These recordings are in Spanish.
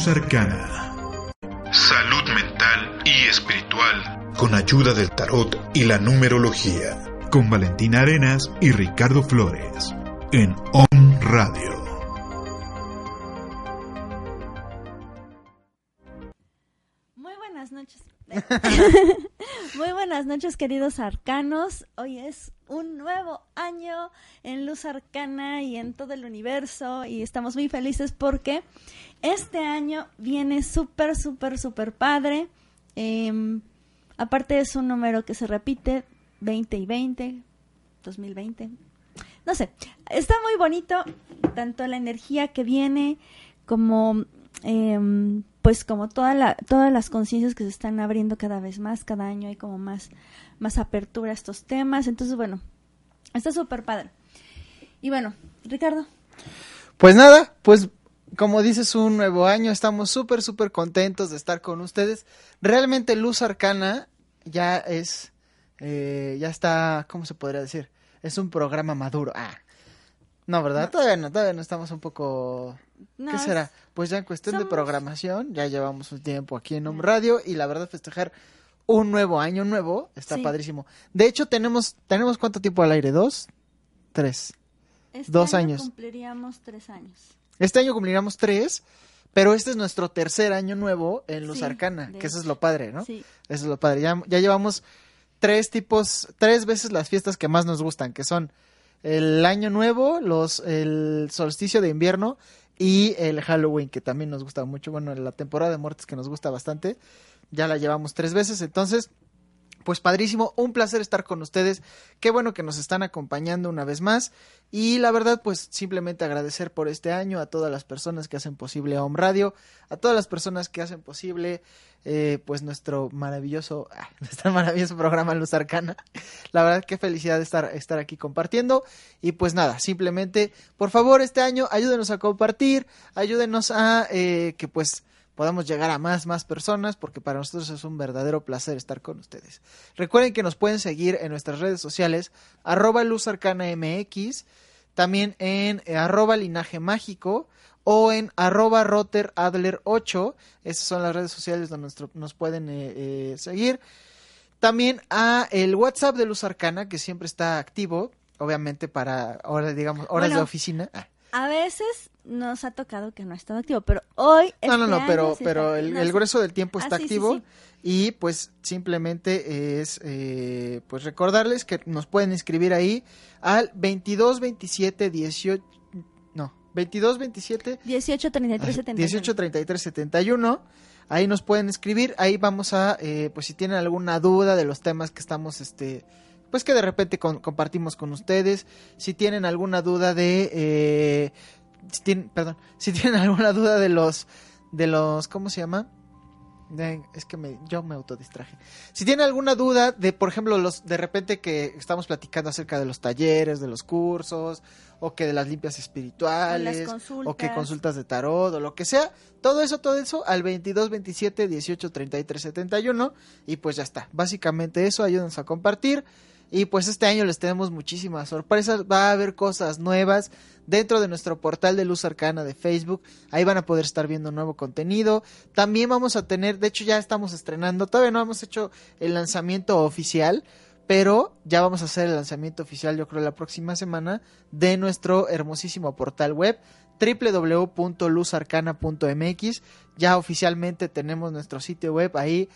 Luz Arcana. Salud mental y espiritual. Con ayuda del tarot y la numerología. Con Valentina Arenas y Ricardo Flores. En On Radio. Muy buenas noches, queridos arcanos. Hoy es un nuevo año en Luz Arcana y en todo el universo y estamos muy felices porque este año viene súper, súper, súper padre. Em, aparte es un número que se repite, 20 y 20, 2020. No sé, está muy bonito tanto la energía que viene como em, pues como toda la, todas las conciencias que se están abriendo cada vez más, cada año hay como más, más apertura a estos temas. Entonces, bueno, está súper padre. Y bueno, Ricardo. Pues nada, pues como dices, un nuevo año, estamos súper, súper contentos de estar con ustedes. Realmente Luz Arcana ya es, eh, ya está, ¿cómo se podría decir? Es un programa maduro. Ah, no, ¿verdad? No. Todavía no, todavía no estamos un poco... No, ¿Qué será? Pues ya en cuestión de programación, ya llevamos un tiempo aquí en Home Radio y la verdad festejar un nuevo año nuevo está Sí. padrísimo. De hecho, tenemos, ¿tenemos cuánto tiempo al aire? ¿Dos? ¿Tres? Este Dos año años. Cumpliríamos tres años. Este año cumpliremos tres, pero este es nuestro tercer año nuevo en Luz Sí, Arcana, que eso es lo padre, ¿no? Sí. Eso es lo padre. Ya, ya llevamos tres tipos, tres veces las fiestas que más nos gustan, que son el año nuevo, los, el solsticio de invierno y el Halloween, que también nos gusta mucho. Bueno, la temporada de muertes que nos gusta bastante. Ya la llevamos tres veces, entonces pues padrísimo, un placer estar con ustedes. Qué bueno que nos están acompañando una vez más. Y la verdad, pues simplemente agradecer por este año a todas las personas que hacen posible Home Radio, a todas las personas que hacen posible eh, pues nuestro maravilloso, ah, nuestro maravilloso programa Luz Arcana. La verdad, qué felicidad estar, estar aquí compartiendo. Y pues nada, simplemente, por favor, este año ayúdenos a compartir, ayúdenos a eh, que pues podamos llegar a más, más personas, porque para nosotros es un verdadero placer estar con ustedes. Recuerden que nos pueden seguir en nuestras redes sociales, arroba luzarcanamx, también en eh, arroba linaje mágico o en arroba roteradler8. Esas son las redes sociales donde nuestro- nos pueden eh, eh, seguir. También a el WhatsApp de Luz Arcana, que siempre está activo, obviamente para horas, digamos, horas Bueno, de oficina. Ah. A veces nos ha tocado que no ha estado activo, pero hoy. No, no, este no, año pero, sí pero el, no, grueso del tiempo Ah, está sí, activo sí. y pues simplemente es eh, pues recordarles que nos pueden escribir ahí al 22 27 18 no 22 27 18, 33, 71. 18 33 71 ahí nos pueden escribir ahí vamos a eh, pues si tienen alguna duda de los temas que estamos este pues que de repente con- compartimos con ustedes si tienen alguna duda de eh, si tienen, perdón si tienen alguna duda de los de los cómo se llama De- es que me, yo me autodistraje. Si tienen alguna duda de, por ejemplo, los de repente que estamos platicando acerca de los talleres, de los cursos, o que de las limpias espirituales, o que consultas de tarot, o lo que sea, todo eso, todo eso al 22 27 18 33 71 y pues ya está. Básicamente eso, ayúdenos a compartir. Y pues este año les tenemos muchísimas sorpresas, va a haber cosas nuevas dentro de nuestro portal de Luz Arcana de Facebook, ahí van a poder estar viendo nuevo contenido. También vamos a tener, de hecho ya estamos estrenando, todavía no hemos hecho el lanzamiento oficial, pero ya vamos a hacer el lanzamiento oficial yo creo la próxima semana de nuestro hermosísimo portal web www.luzarcana.mx. Ya oficialmente tenemos nuestro sitio web ahí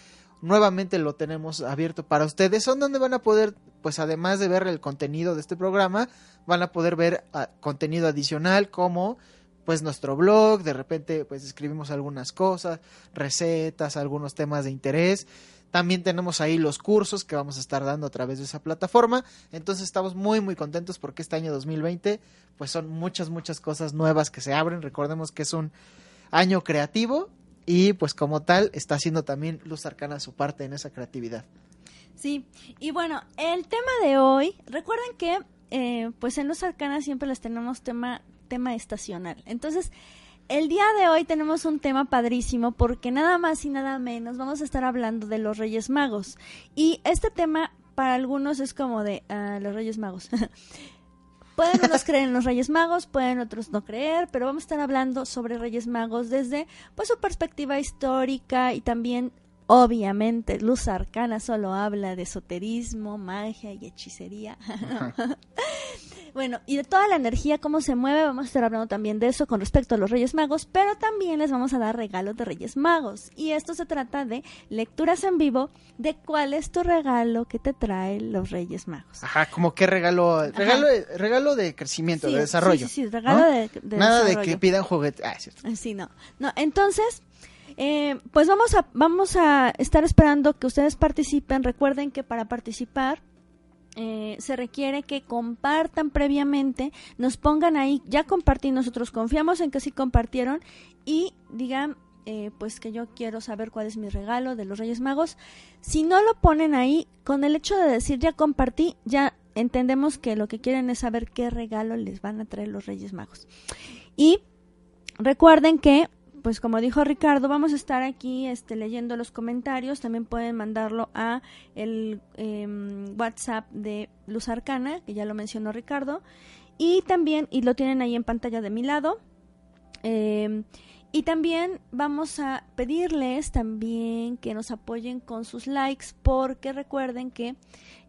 nuevamente lo tenemos abierto para ustedes, son donde van a poder, pues además de ver el contenido de este programa, van a poder ver ah, contenido adicional como pues nuestro blog, de repente pues escribimos algunas cosas, recetas, algunos temas de interés. También tenemos ahí los cursos que vamos a estar dando a través de esa plataforma. Entonces estamos muy muy contentos porque este año 2020 pues son muchas muchas cosas nuevas que se abren. Recordemos que es un año creativo y pues como tal está haciendo también Luz Arcana su parte en esa creatividad. Sí, y bueno, el tema de hoy, recuerden que eh, pues en Luz Arcana siempre les tenemos tema, tema estacional. Entonces, el día de hoy tenemos un tema padrísimo porque nada más y nada menos vamos a estar hablando de los Reyes Magos. Y este tema para algunos es como de ah, los Reyes Magos. Pueden unos creer en los Reyes Magos, pueden otros no creer, pero vamos a estar hablando sobre Reyes Magos desde pues su perspectiva histórica y también obviamente Luz Arcana solo habla de esoterismo, magia y hechicería. bueno, y de toda la energía, cómo se mueve, vamos a estar hablando también de eso con respecto a los Reyes Magos, pero también les vamos a dar regalos de Reyes Magos. Y esto se trata de lecturas en vivo de cuál es tu regalo que te trae los Reyes Magos. Ajá, como qué regalo, regalo, regalo de crecimiento, Sí, de desarrollo. Sí, sí, sí, regalo ¿no? de, de Nada de que pidan juguetes. Ah, es cierto. Eh, Sí, no. No, entonces, eh, pues vamos a, vamos a estar esperando que ustedes participen. Recuerden que para participar eh, se requiere que compartan previamente, nos pongan ahí, ya compartí, nosotros confiamos en que sí compartieron y digan, eh, pues que yo quiero saber cuál es mi regalo de los Reyes Magos. Si no lo ponen ahí, con el hecho de decir ya compartí, ya entendemos que lo que quieren es saber qué regalo les van a traer los Reyes Magos. Y recuerden que pues como dijo Ricardo, vamos a estar aquí este, leyendo los comentarios. También pueden mandarlo a el em, WhatsApp de Luz Arcana, que ya lo mencionó Ricardo. Y también, y lo tienen ahí en pantalla de mi lado. Em, y también vamos a pedirles también que nos apoyen con sus likes, porque recuerden que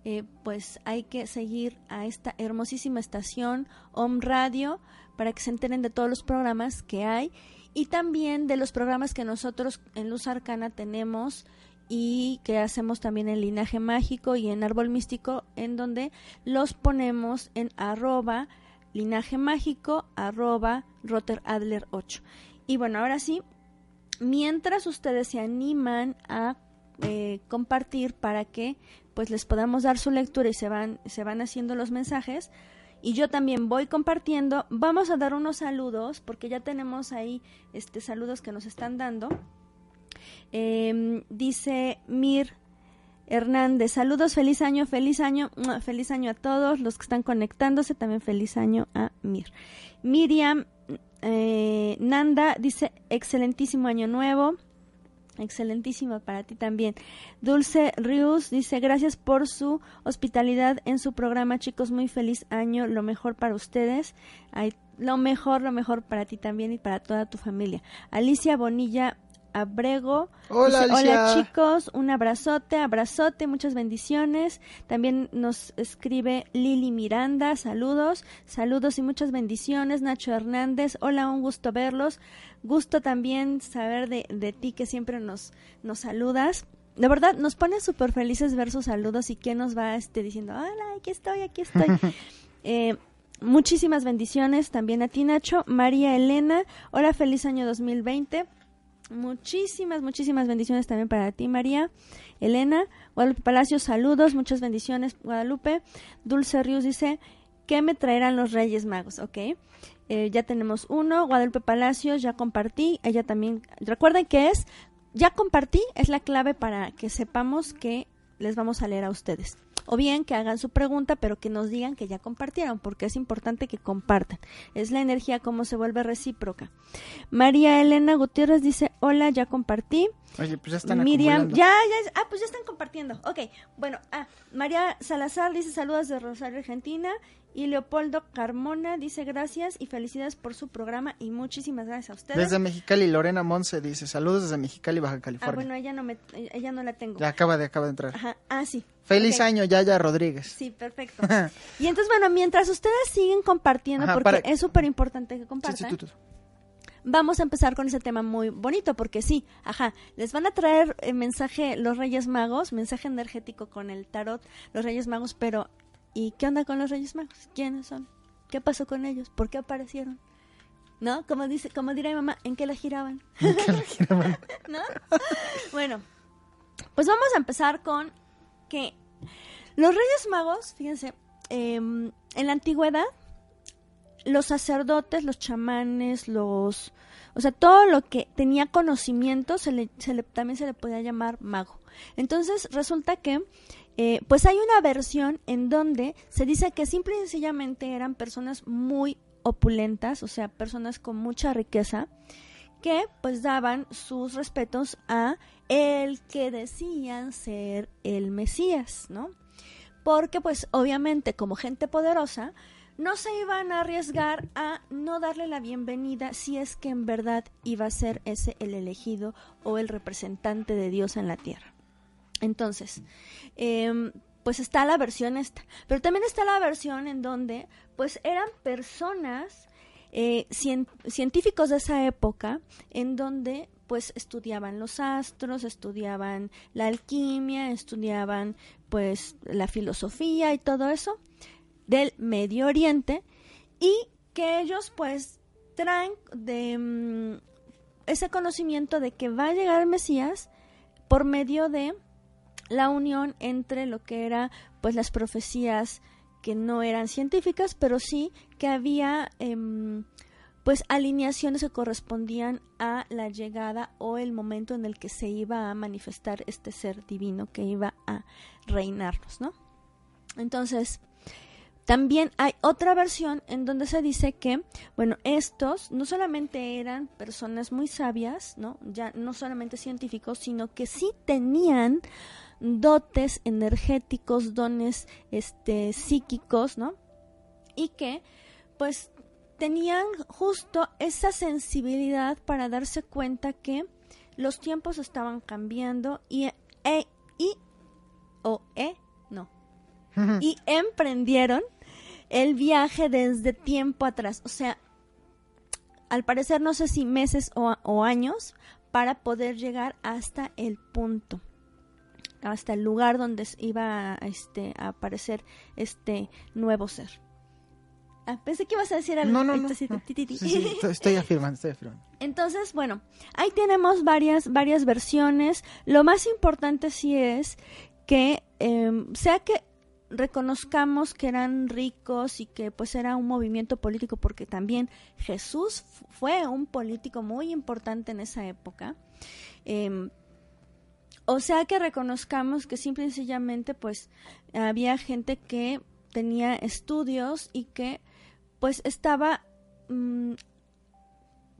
eh, pues hay que seguir a esta hermosísima estación Om Radio para que se enteren de todos los programas que hay y también de los programas que nosotros en Luz Arcana tenemos y que hacemos también en Linaje Mágico y en Árbol Místico, en donde los ponemos en arroba linaje mágico arroba roteradler 8. Y bueno, ahora sí, mientras ustedes se animan a eh, compartir para que pues les podamos dar su lectura y se van, se van haciendo los mensajes, y yo también voy compartiendo. Vamos a dar unos saludos porque ya tenemos ahí este saludos que nos están dando. Eh, dice Mir Hernández, saludos, feliz año, feliz año, feliz año a todos los que están conectándose, también feliz año a Mir. Miriam eh, Nanda dice, excelentísimo año nuevo. Excelentísimo para ti también. Dulce Rius dice, gracias por su hospitalidad en su programa, chicos, muy feliz año, lo mejor para ustedes. Ay, lo mejor, lo mejor para ti también y para toda tu familia. Alicia Bonilla Abrego. Hola, dice. Hola chicos, un abrazote, abrazote, muchas bendiciones. También nos escribe Lili Miranda, saludos, saludos y muchas bendiciones. Nacho Hernández, hola, un gusto verlos. Gusto también saber de, de ti que siempre nos, nos saludas. De verdad, nos pone súper felices ver sus saludos y que nos va este, diciendo, hola, aquí estoy, aquí estoy. eh, muchísimas bendiciones también a ti, Nacho. María Elena, hola, feliz año 2020. Muchísimas, muchísimas bendiciones también para ti, María. Elena, Guadalupe Palacios, saludos, muchas bendiciones, Guadalupe. Dulce Ríos dice, ¿qué me traerán los Reyes Magos? Ok, eh, ya tenemos uno. Guadalupe Palacios, ya compartí. Ella también, recuerden que es, ya compartí, es la clave para que sepamos que les vamos a leer a ustedes. O bien que hagan su pregunta, pero que nos digan que ya compartieron, porque es importante que compartan. Es la energía como se vuelve recíproca. María Elena Gutiérrez dice, hola, ya compartí. Oye, pues ya están Miriam, ya, ya, ah, pues ya están compartiendo. Ok, bueno, ah, María Salazar dice saludos de Rosario, Argentina. Y Leopoldo Carmona dice gracias y felicidades por su programa y muchísimas gracias a ustedes. Desde Mexicali, Lorena Monse dice, saludos desde Mexicali, Baja ah, California. bueno, ella no, me, ella no la tengo. Ya acaba de, acaba de entrar. Ajá, ah, sí. Feliz año, Yaya Rodríguez. Sí, perfecto. y entonces, bueno, mientras ustedes siguen compartiendo, Ajá, porque para- es súper importante que compartan, sí, tú, tú. vamos a empezar con ese tema muy bonito, porque sí, ajá, les van a traer el mensaje los Reyes Magos, mensaje energético con el tarot, los Reyes Magos, pero ¿y qué onda con los Reyes Magos? ¿Quiénes son? ¿Qué pasó con ellos? ¿Por qué aparecieron? ¿No? Como dice, como dirá mi mamá, ¿en qué la giraban? ¿No? Bueno, Pues vamos a empezar con que los Reyes Magos, fíjense, em, en la antigüedad, los sacerdotes, los chamanes, los... O sea, todo lo que tenía conocimiento se le, se le- también se le podía llamar mago. Entonces resulta que eh, pues hay una versión en donde se dice que simple y sencillamente eran personas muy opulentas, o sea, personas con mucha riqueza, que pues daban sus respetos a el que decían ser el Mesías, ¿no? Porque pues obviamente como gente poderosa no se iban a arriesgar a no darle la bienvenida si es que en verdad iba a ser ese el elegido o el representante de Dios en la tierra. Entonces, em, pues está la versión esta, pero también está la versión en donde pues eran personas eh, cien- científicos de esa época en donde pues estudiaban los astros, estudiaban la alquimia, estudiaban pues la filosofía y todo eso del Medio Oriente y que ellos pues traen de mm, ese conocimiento de que va a llegar el Mesías por medio de la unión entre lo que era pues las profecías que no eran científicas pero sí que había em, pues alineaciones que correspondían a la llegada o el momento en el que se iba a manifestar este ser divino que iba a reinarnos, ¿no? Entonces, también hay otra versión en donde se dice que, bueno, estos no solamente eran personas muy sabias, ¿no? Ya no solamente científicos, sino que sí tenían dotes energéticos, dones este psíquicos, ¿no? Y que pues tenían justo esa sensibilidad para darse cuenta que los tiempos estaban cambiando y e, y o e no. Y emprendieron el viaje desde tiempo atrás, o sea, al parecer no sé si meses o, o años para poder llegar hasta el punto, hasta el lugar donde iba a, este, a aparecer este nuevo ser. Ah, pensé que ibas a decir algo. No, no, no. sí, no. Sí, sí, estoy, afirmando, estoy afirmando. Entonces, bueno, ahí tenemos varias, varias versiones. Lo más importante sí es que, eh, sea que reconozcamos que eran ricos y que pues era un movimiento político, porque también Jesús fu- fue un político muy importante en esa época. eh, o sea que reconozcamos que simple y sencillamente pues había gente que tenía estudios y que pues estaba mm,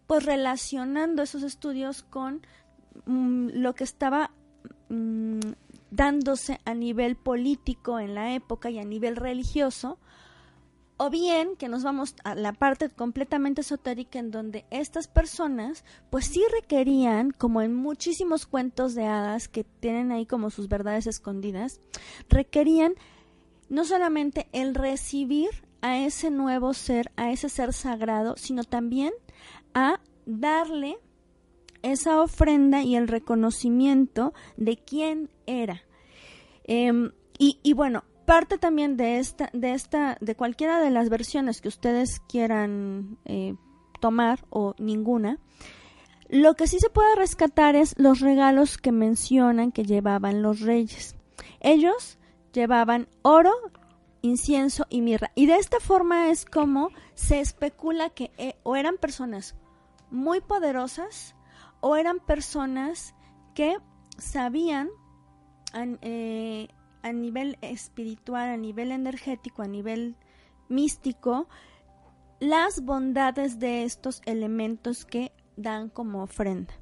pues relacionando esos estudios con mm, lo que estaba mm, dándose a nivel político en la época y a nivel religioso, o bien que nos vamos a la parte completamente esotérica en donde estas personas pues sí requerían, como en muchísimos cuentos de hadas que tienen ahí como sus verdades escondidas, requerían no solamente el recibir a ese nuevo ser, a ese ser sagrado, sino también a darle esa ofrenda y el reconocimiento de quién era. Em, y, y bueno, parte también de esta, de esta, de cualquiera de las versiones que ustedes quieran eh, tomar o ninguna, lo que sí se puede rescatar es los regalos que mencionan que llevaban los reyes. Ellos llevaban oro, incienso y mirra. Y de esta forma es como se especula que eh, o eran personas muy poderosas o eran personas que sabían eh, a nivel espiritual, a nivel energético, a nivel místico, las bondades de estos elementos que dan como ofrenda.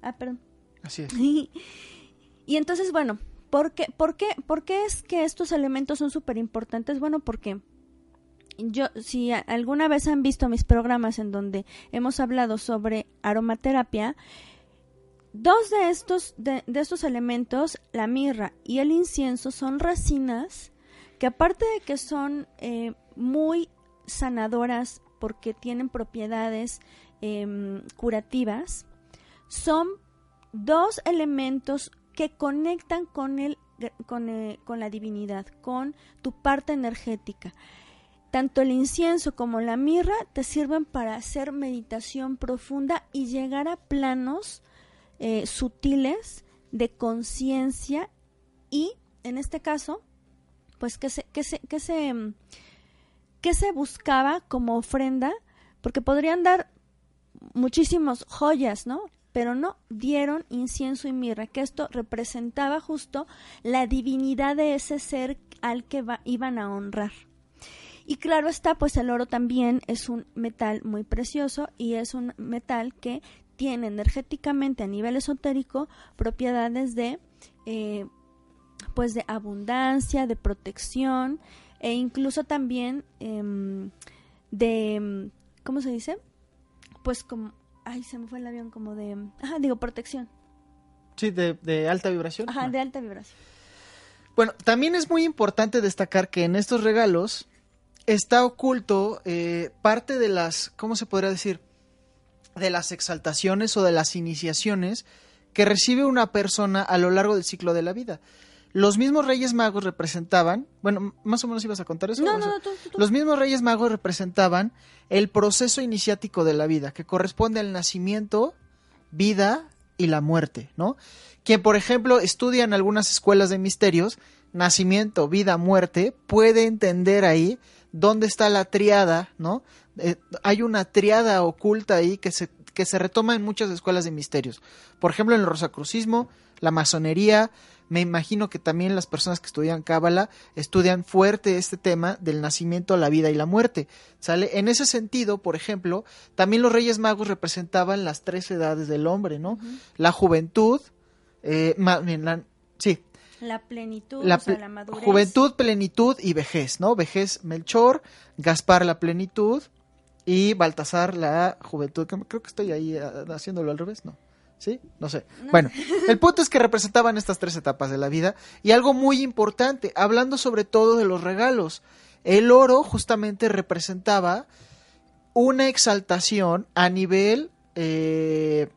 Ah, perdón. Así es. Y, y entonces, bueno, ¿por qué, por, qué, ¿por qué es que estos elementos son súper importantes? Bueno, porque yo, si alguna vez han visto mis programas en donde hemos hablado sobre aromaterapia, dos de estos, de, de estos elementos, la mirra y el incienso, son resinas que aparte de que son eh, muy sanadoras porque tienen propiedades em, curativas, son dos elementos que conectan con el con, eh, con la divinidad, con tu parte energética. Tanto el incienso como la mirra te sirven para hacer meditación profunda y llegar a planos eh, sutiles de conciencia y, en este caso, pues que se, que se, que se, mm, que se buscaba como ofrenda, porque podrían dar muchísimos joyas, ¿no? Pero no dieron incienso y mirra, que esto representaba justo la divinidad de ese ser al que iban a honrar. Y claro está, pues el oro también es un metal muy precioso y es un metal que tiene energéticamente a nivel esotérico propiedades de eh, pues de abundancia, de protección e incluso también em, de ¿cómo se dice? Pues como ay, se me fue el avión como de ajá, digo protección. Sí, de, de alta vibración. Ajá, No. de alta vibración. Bueno, también es muy importante destacar que en estos regalos está oculto eh, parte de las, ¿cómo se podría decir? De las exaltaciones o de las iniciaciones que recibe una persona a lo largo del ciclo de la vida. Los mismos Reyes Magos representaban, bueno, más o menos ibas a contar eso. No, no, tú, tú. Los mismos Reyes Magos representaban el proceso iniciático de la vida, que corresponde al nacimiento, vida y la muerte, ¿no? Quien, por ejemplo, estudia en algunas escuelas de misterios, nacimiento, vida, muerte, puede entender ahí dónde está la triada, ¿no? Eh, hay una triada oculta ahí que se, que se retoma en muchas escuelas de misterios. Por ejemplo, en el rosacrucismo, la masonería, me imagino que también las personas que estudian Cábala estudian fuerte este tema del nacimiento, la vida y la muerte. ¿Sale? En ese sentido, por ejemplo, también los Reyes Magos representaban las tres edades del hombre, ¿no? La juventud, eh, más bien, la- sí, La plenitud, la o sea, ple- la madurez. juventud, plenitud y vejez, ¿no? Vejez Melchor, Gaspar la plenitud y Baltasar la juventud. que Creo que estoy ahí ah, haciéndolo al revés, ¿no? ¿Sí? No sé. Bueno, el punto es que representaban estas tres etapas de la vida y algo muy importante, hablando sobre todo de los regalos. El oro justamente representaba una exaltación a nivel eh,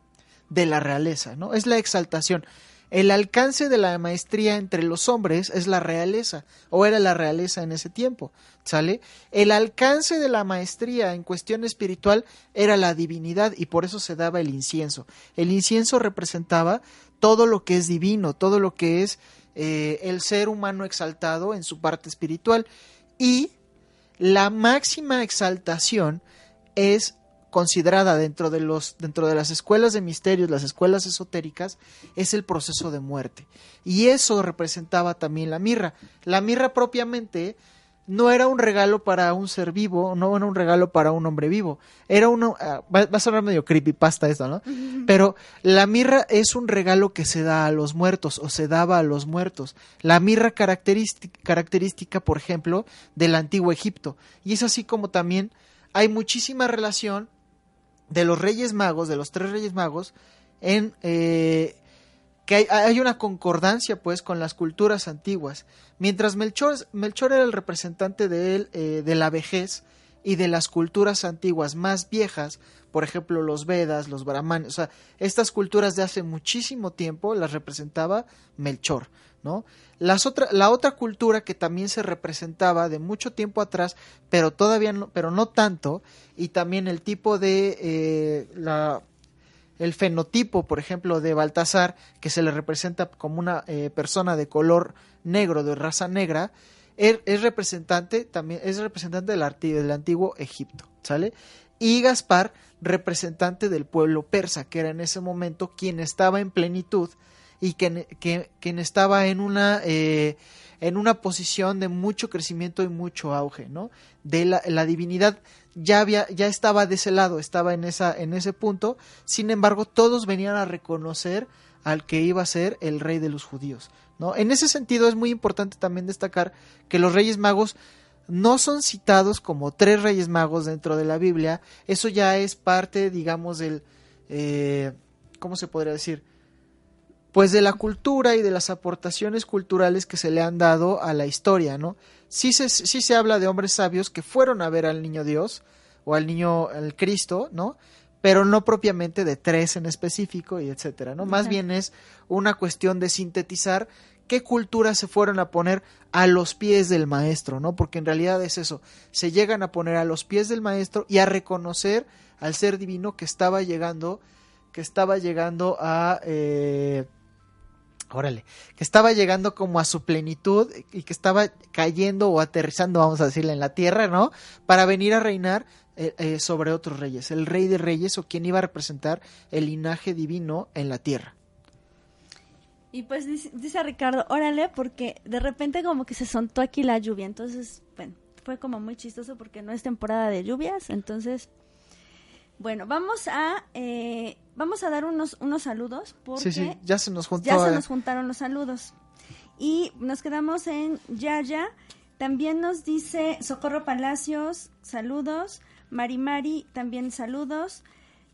de la realeza, ¿no? Es la exaltación. El alcance de la maestría entre los hombres es la realeza, o era la realeza en ese tiempo, ¿sale? El alcance de la maestría en cuestión espiritual era la divinidad y por eso se daba el incienso. El incienso representaba todo lo que es divino, todo lo que es eh, el ser humano exaltado en su parte espiritual y la máxima exaltación es considerada dentro de los dentro de las escuelas de misterios, las escuelas esotéricas, es el proceso de muerte. Y eso representaba también la mirra. La mirra propiamente no era un regalo para un ser vivo, no era un regalo para un hombre vivo. Era uno ah, va, va a sonar medio creepypasta esto, ¿no? Pero la mirra es un regalo que se da a los muertos o se daba a los muertos. La mirra característica, característica por ejemplo, del antiguo Egipto. Y es así como también hay muchísima relación de los Reyes Magos, de los tres Reyes Magos, en eh, que hay, una concordancia pues con las culturas antiguas. Mientras Melchor, Melchor era el representante de él, eh, de la vejez y de las culturas antiguas más viejas, por ejemplo los Vedas, los Brahmanes, o sea, estas culturas de hace muchísimo tiempo las representaba Melchor, Las otra, la otra cultura que también se representaba de mucho tiempo atrás, pero todavía no, pero no tanto, y también el tipo de eh, la el fenotipo, por ejemplo, de Baltasar, que se le representa como una eh, persona de color negro, de raza negra, er- es, representante también es representante del, del antiguo Egipto, ¿sale? Y Gaspar, representante del pueblo persa, que era en ese momento quien estaba en plenitud y quien, estaba en una eh, en una posición de mucho crecimiento y mucho auge, ¿no? De la, la divinidad ya había, ya estaba de ese lado, estaba en esa, en ese punto. Sin embargo, todos venían a reconocer al que iba a ser el rey de los judíos, ¿no? En ese sentido es muy importante también destacar que los Reyes Magos no son citados como tres Reyes Magos dentro de la Biblia. Eso ya es parte, digamos, del, eh, ¿cómo se podría decir? Pues de la cultura y de las aportaciones culturales que se le han dado a la historia, ¿no? Sí se, sí se habla de hombres sabios que fueron a ver al niño Dios o al niño, al Cristo, ¿no? Pero no propiamente de tres en específico y etcétera, ¿no? Más bien es una cuestión de sintetizar qué culturas se fueron a poner a los pies del maestro, ¿no? Porque en realidad es eso, se llegan a poner a los pies del maestro y a reconocer al ser divino que estaba llegando, que estaba llegando a... eh, Órale, que estaba llegando como a su plenitud y que estaba cayendo o aterrizando, vamos a decirle, en la tierra, ¿no? Para venir a reinar eh, eh, sobre otros reyes, el rey de reyes o quien iba a representar el linaje divino en la tierra. Y pues dice, dice Ricardo, órale, porque de repente como que se soltó aquí la lluvia, entonces, bueno, fue como muy chistoso porque no es temporada de lluvias, entonces, bueno, vamos a, eh, vamos a dar unos, unos saludos porque Sí, sí, ya se nos juntó. ya se eh, nos juntaron los saludos. Y nos quedamos en Yaya. También nos dice Socorro Palacios, saludos. Mari Mari, también saludos.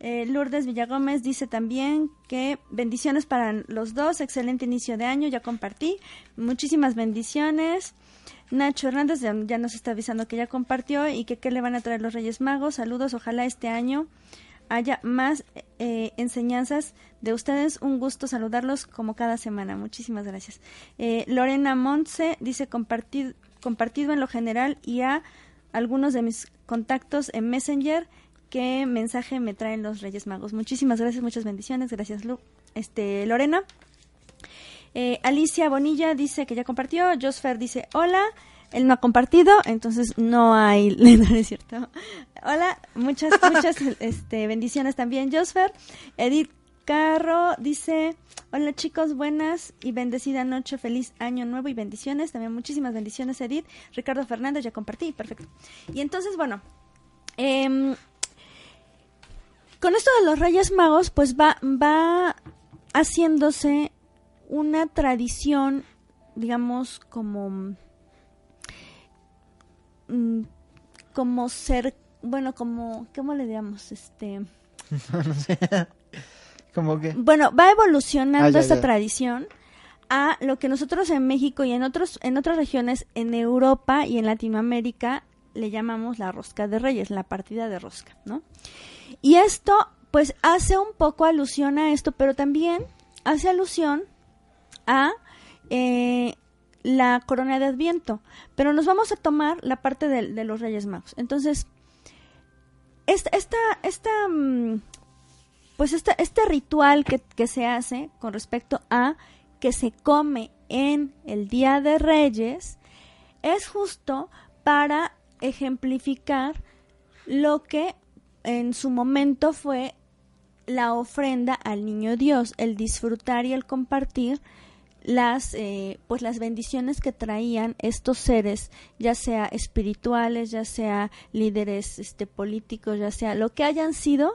Eh, Lourdes Villagómez dice también que bendiciones para los dos, excelente inicio de año, ya compartí. Muchísimas bendiciones. Nacho Hernández ya, nos está avisando que ya compartió y que qué le van a traer los Reyes Magos. Saludos, ojalá este año haya más eh, enseñanzas de ustedes. Un gusto saludarlos como cada semana. Muchísimas gracias. Eh, Lorena Montse dice compartir, compartido en lo general y a algunos de mis contactos en Messenger qué mensaje me traen los Reyes Magos. Muchísimas gracias, muchas bendiciones. Gracias, Lu. Este, Lorena. Eh, Alicia Bonilla dice que ya compartió. Josfer dice hola. Él no ha compartido, entonces no hay, no es cierto. Hola, muchas, muchas este, bendiciones también, Josfer. Edith Carro dice, hola chicos, buenas y bendecida noche, feliz año nuevo y bendiciones. También muchísimas bendiciones, Edith. Ricardo Fernández, ya compartí, perfecto. Y entonces, bueno, em, con esto de los Reyes Magos, pues va, va haciéndose una tradición, digamos, como mm, como ser, bueno, como, ¿cómo le digamos? Este, Como que. bueno, va evolucionando Ah, ya, esta ya. tradición a lo que nosotros en México y en otros en otras regiones en Europa y en Latinoamérica le llamamos la rosca de reyes, la partida de rosca, ¿no? Y esto pues hace un poco alusión a esto, pero también hace alusión a eh, la corona de Adviento. Pero nos vamos a tomar la parte de, de los Reyes Magos. Entonces, esta, esta, esta mm, pues este, este ritual que se hace con respecto a que se come en el Día de Reyes es justo para ejemplificar lo que en su momento fue la ofrenda al niño Dios, el disfrutar y el compartir las eh, pues las bendiciones que traían estos seres ya sea espirituales ya sea líderes este políticos ya sea lo que hayan sido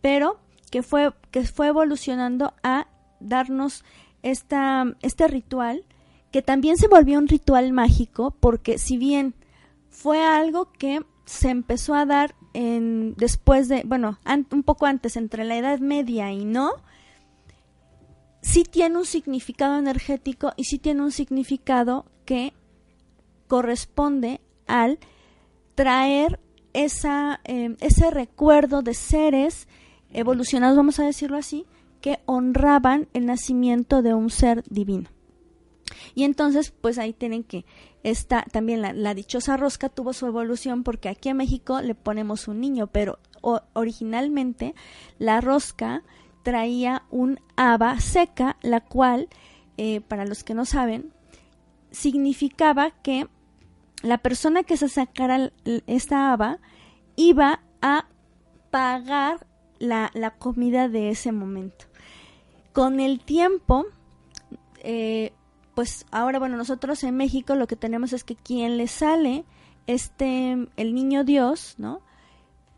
pero que fue que fue evolucionando a darnos esta este ritual que también se volvió un ritual mágico porque si bien fue algo que se empezó a dar en después de bueno un poco antes entre la Edad Media y no sí tiene un significado energético y sí tiene un significado que corresponde al traer esa, eh, ese recuerdo de seres evolucionados, vamos a decirlo así, que honraban el nacimiento de un ser divino. Y entonces, pues ahí tienen que esta también la, la dichosa rosca tuvo su evolución porque aquí en México le ponemos un niño, pero o- originalmente la rosca traía un haba seca, la cual, eh, para los que no saben, significaba que la persona que se sacara esta haba iba a pagar la, la comida de ese momento. Con el tiempo, eh, pues ahora, bueno, nosotros en México lo que tenemos es que quien le sale este, el niño Dios, ¿no?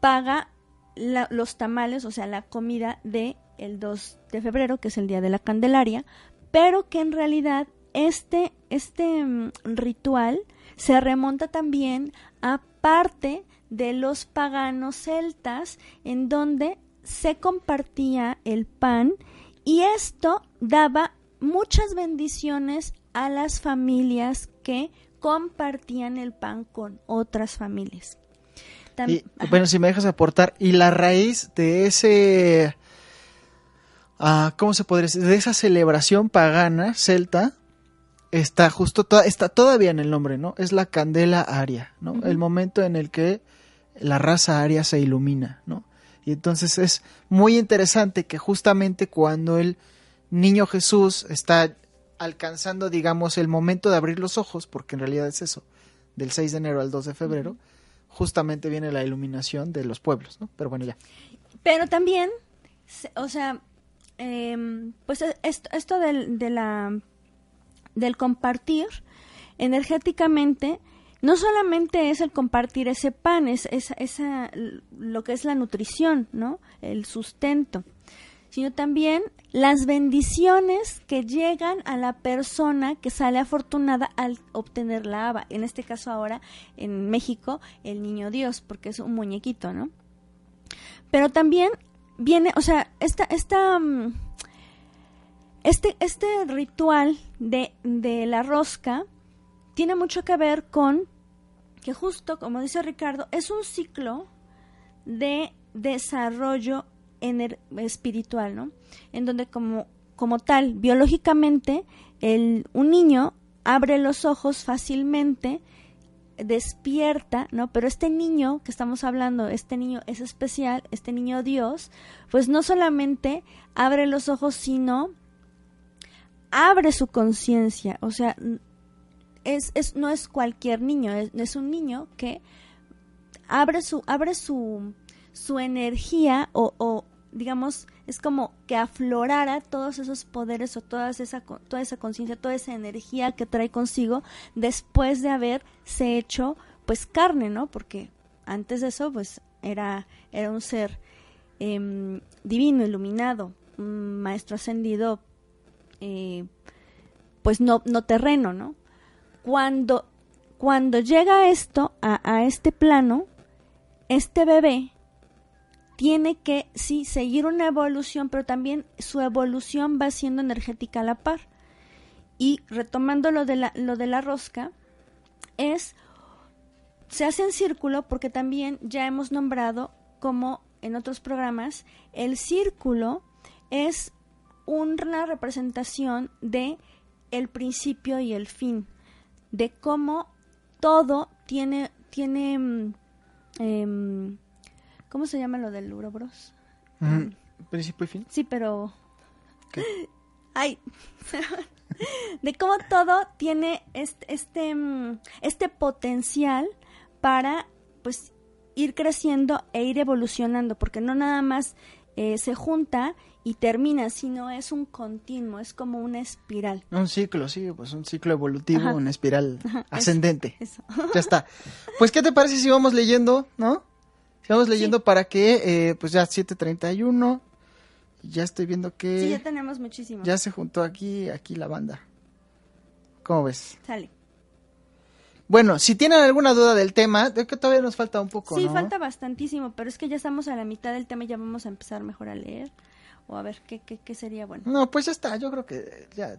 Paga los tamales, o sea, la comida de el 2 de febrero, que es el día de la Candelaria, pero que en realidad este, este mm, ritual se remonta también a parte de los paganos celtas, en donde se compartía el pan y esto daba muchas bendiciones a las familias que compartían el pan con otras familias. Y, bueno, si me dejas aportar, y la raíz de ese, ah, ¿cómo se podría decir? De esa celebración pagana celta, está justo, to- está todavía en el nombre, ¿no? Es la candela aria, ¿no? El momento en el que la raza aria se ilumina, ¿no? Y entonces es muy interesante que justamente cuando el niño Jesús está alcanzando, digamos, el momento de abrir los ojos, porque en realidad es eso, del 6 de enero al 2 de febrero, justamente viene la iluminación de los pueblos, ¿no? Pero bueno, ya. Pero también, o sea, em, pues e- esto, esto del, de la, del compartir energéticamente, no solamente es el compartir ese pan, es, es- esa, lo que es la nutrición, ¿no? El sustento, sino también las bendiciones que llegan a la persona que sale afortunada al obtener la haba. En este caso ahora, en México, el niño Dios, porque es un muñequito, ¿no? pero también viene, o sea, esta, esta, mm, este, este ritual de, de la rosca tiene mucho que ver con que justo, como dice Ricardo, es un ciclo de desarrollo ener- espiritual, ¿no? En donde como, como tal, biológicamente, el, un niño abre los ojos fácilmente, despierta, ¿no? Pero este niño que estamos hablando, este niño es especial, este niño Dios, pues no solamente abre los ojos, sino abre su conciencia, o sea, es, es, no es cualquier niño, es, es un niño que abre su, abre su, su energía o, o, digamos, es como que aflorara todos esos poderes o todas esa, toda esa conciencia, toda esa energía que trae consigo después de haberse hecho pues carne, ¿no? Porque antes de eso pues era, era un ser em, divino, iluminado, un maestro ascendido, eh, pues no, no terreno, ¿no? Cuando, cuando llega esto a, a este plano, este bebé tiene que, sí, seguir una evolución, pero también su evolución va siendo energética a la par. Y retomando lo de la, lo de la rosca, es, se hace en círculo porque también ya hemos nombrado, como en otros programas, el círculo es una representación de el principio y el fin, de cómo todo tiene, tiene, mm, em, ¿cómo se llama lo del Urobros? Mm, Principio y fin. Sí, pero... ¿Qué? Ay, de cómo todo tiene este, este, este potencial para, pues, ir creciendo e ir evolucionando, porque no nada más eh, se junta y termina, sino es un continuo, es como una espiral. Un ciclo, sí, pues un ciclo evolutivo, Ajá. una espiral Ajá, eso. ascendente. Eso. Ya está. Pues, ¿qué te parece si vamos leyendo, no? Si vamos leyendo para que, eh, pues ya 7.31, ya estoy viendo que Sí, ya tenemos muchísimo. ya se juntó aquí, aquí la banda. ¿Cómo ves? Sale. Bueno, si tienen alguna duda del tema, de que todavía nos falta un poco, Sí, ¿no? falta bastantísimo, pero es que ya estamos a la mitad del tema y ya vamos a empezar mejor a leer. O a ver qué, qué, qué sería bueno. No, pues ya está, yo creo que ya.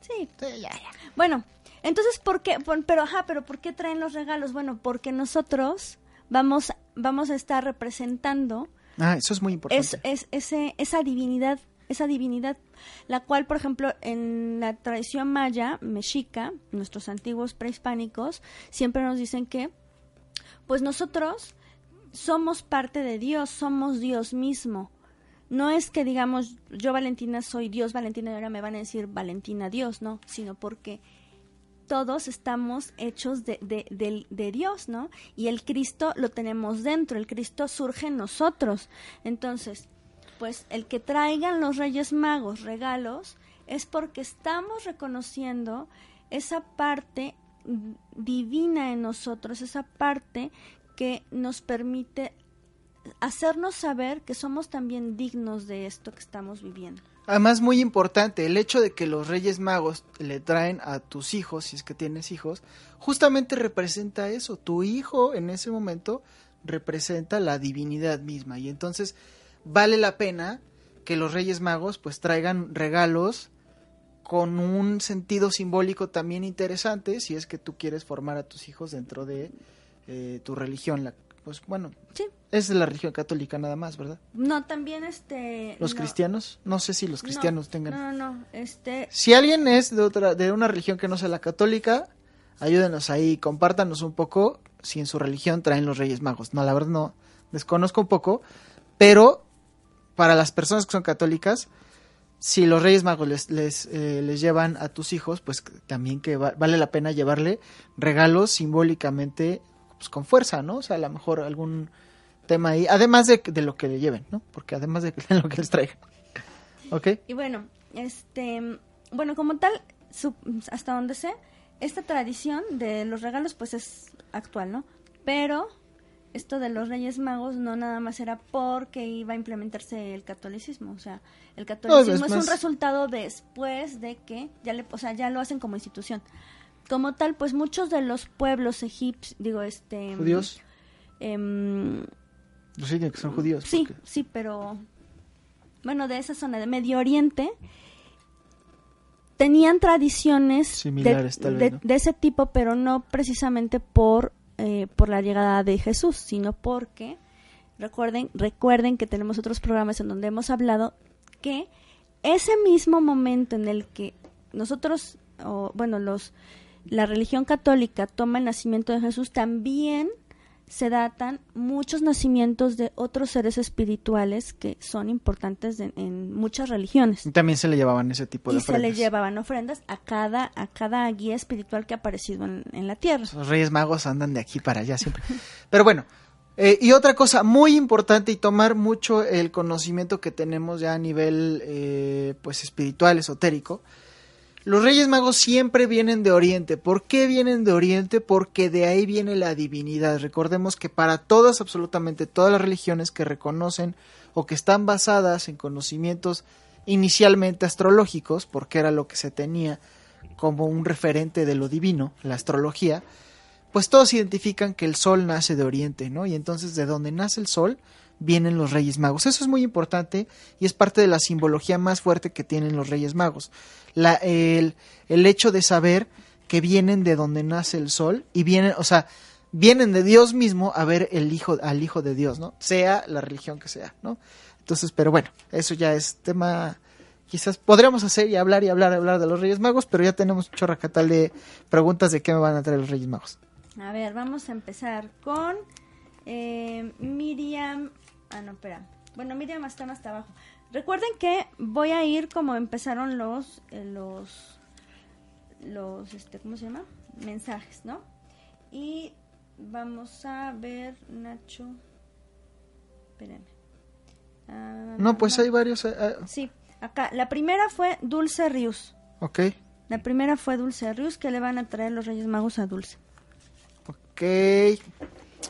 Sí, sí, ya, ya. Bueno, entonces, ¿por qué? Pero, ajá, pero ¿por qué traen los regalos? Bueno, porque nosotros vamos, vamos a estar representando Ah, eso es muy importante. es, es, ese, esa divinidad, esa divinidad, la cual, por ejemplo, en la tradición maya, mexica, nuestros antiguos prehispánicos, siempre nos dicen que, pues nosotros somos parte de Dios, somos Dios mismo. No es que digamos, yo Valentina soy Dios, Valentina, y ahora me van a decir Valentina Dios, no, sino porque todos estamos hechos de, de, de Dios, ¿no? Y el Cristo lo tenemos dentro, el Cristo surge en nosotros. Entonces, pues el que traigan los Reyes Magos regalos es porque estamos reconociendo esa parte divina en nosotros, esa parte que nos permite hacernos saber que somos también dignos de esto que estamos viviendo. Además, muy importante, el hecho de que los Reyes Magos le traen a tus hijos, si es que tienes hijos, justamente representa eso. Tu hijo en ese momento representa la divinidad misma. Y entonces vale la pena que los Reyes Magos pues traigan regalos con un sentido simbólico también interesante, si es que tú quieres formar a tus hijos dentro de eh, tu religión. La, pues bueno, Sí. es la religión católica nada más, ¿verdad? No, también este... Los no, cristianos, no sé si los cristianos no, tengan... No, no, no, este... Si alguien es de otra, de una religión que no sea la católica, ayúdenos ahí, compártanos un poco si en su religión traen los Reyes Magos. No, la verdad no, desconozco un poco, pero para las personas que son católicas, si los Reyes Magos les, les, eh, les llevan a tus hijos, pues también que va- vale la pena llevarle regalos simbólicamente pues, con fuerza, ¿no? O sea, a lo mejor algún tema ahí, además de, de lo que le lleven, ¿no? Porque además de, de lo que les traigan. ¿Ok? Y bueno, este, bueno, como tal, su- hasta donde sé, esta tradición de los regalos pues es actual, ¿no? Pero esto de los Reyes Magos no nada más era porque iba a implementarse el catolicismo, o sea, el catolicismo es, más- un resultado después de que ya le, o sea, ya lo hacen como institución. Como tal, pues muchos de los pueblos egipcios, digo, este ¿Judíos? em, Pues sí, que son judíos. Sí, porque- sí, pero bueno, de esa zona de Medio Oriente tenían tradiciones de- Similares, tal vez, de, de ese tipo, pero no precisamente por eh, por la llegada de Jesús, sino porque recuerden recuerden que tenemos otros programas en donde hemos hablado que ese mismo momento en el que nosotros o bueno los la religión católica toma el nacimiento de Jesús también se datan muchos nacimientos de otros seres espirituales que son importantes de- en muchas religiones. Y también se le llevaban ese tipo de Y se le ofrendas. llevaban ofrendas a cada, a cada guía espiritual que ha aparecido en, en la tierra. Los Reyes Magos andan de aquí para allá siempre. Pero bueno, eh, y otra cosa muy importante y tomar mucho el conocimiento que tenemos ya a nivel eh, pues espiritual, esotérico. Los Reyes Magos siempre vienen de Oriente. ¿Por qué vienen de Oriente? Porque de ahí viene la divinidad. Recordemos que para todas, absolutamente todas las religiones que reconocen o que están basadas en conocimientos inicialmente astrológicos, porque era lo que se tenía como un referente de lo divino, la astrología, pues todos identifican que el sol nace de oriente, ¿no? Y entonces de donde nace el sol vienen los Reyes Magos. Eso es muy importante y es parte de la simbología más fuerte que tienen los Reyes Magos. La, el, el hecho de saber que vienen de donde nace el sol y vienen, o sea, vienen de Dios mismo a ver el hijo, al Hijo de Dios, ¿no? Sea la religión que sea, ¿no? Entonces, pero bueno, eso ya es tema quizás podríamos hacer y hablar y hablar y hablar de los Reyes Magos, pero ya tenemos un chorracatal de preguntas de qué me van a traer los Reyes Magos. A ver, vamos a empezar con eh, Miriam. Ah, no, espera. Bueno, Miriam está más hasta abajo. Recuerden que voy a ir como empezaron los, eh, los, los, este, ¿cómo se llama? Mensajes, ¿no? Y vamos a ver, Nacho. Espérame. Ah, No, pues hay varios. eh, eh, Sí, acá. La primera fue Dulce Rius. ok, La primera fue Dulce Rius, que le van a traer los Reyes Magos a Dulce. ok.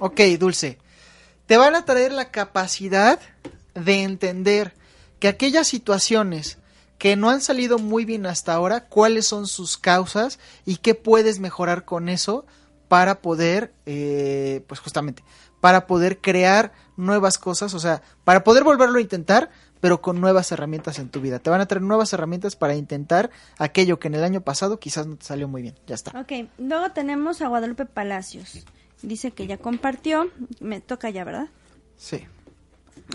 Ok, Dulce. Te van a traer la capacidad de entender que aquellas situaciones que no han salido muy bien hasta ahora, cuáles son sus causas y qué puedes mejorar con eso para poder, eh, pues justamente, para poder crear nuevas cosas, o sea, para poder volverlo a intentar, pero con nuevas herramientas en tu vida. Te van a traer nuevas herramientas para intentar aquello que en el año pasado quizás no te salió muy bien. Ya está. Ok, luego tenemos a Guadalupe Palacios. Dice que ya compartió. Me toca ya, ¿verdad? Sí.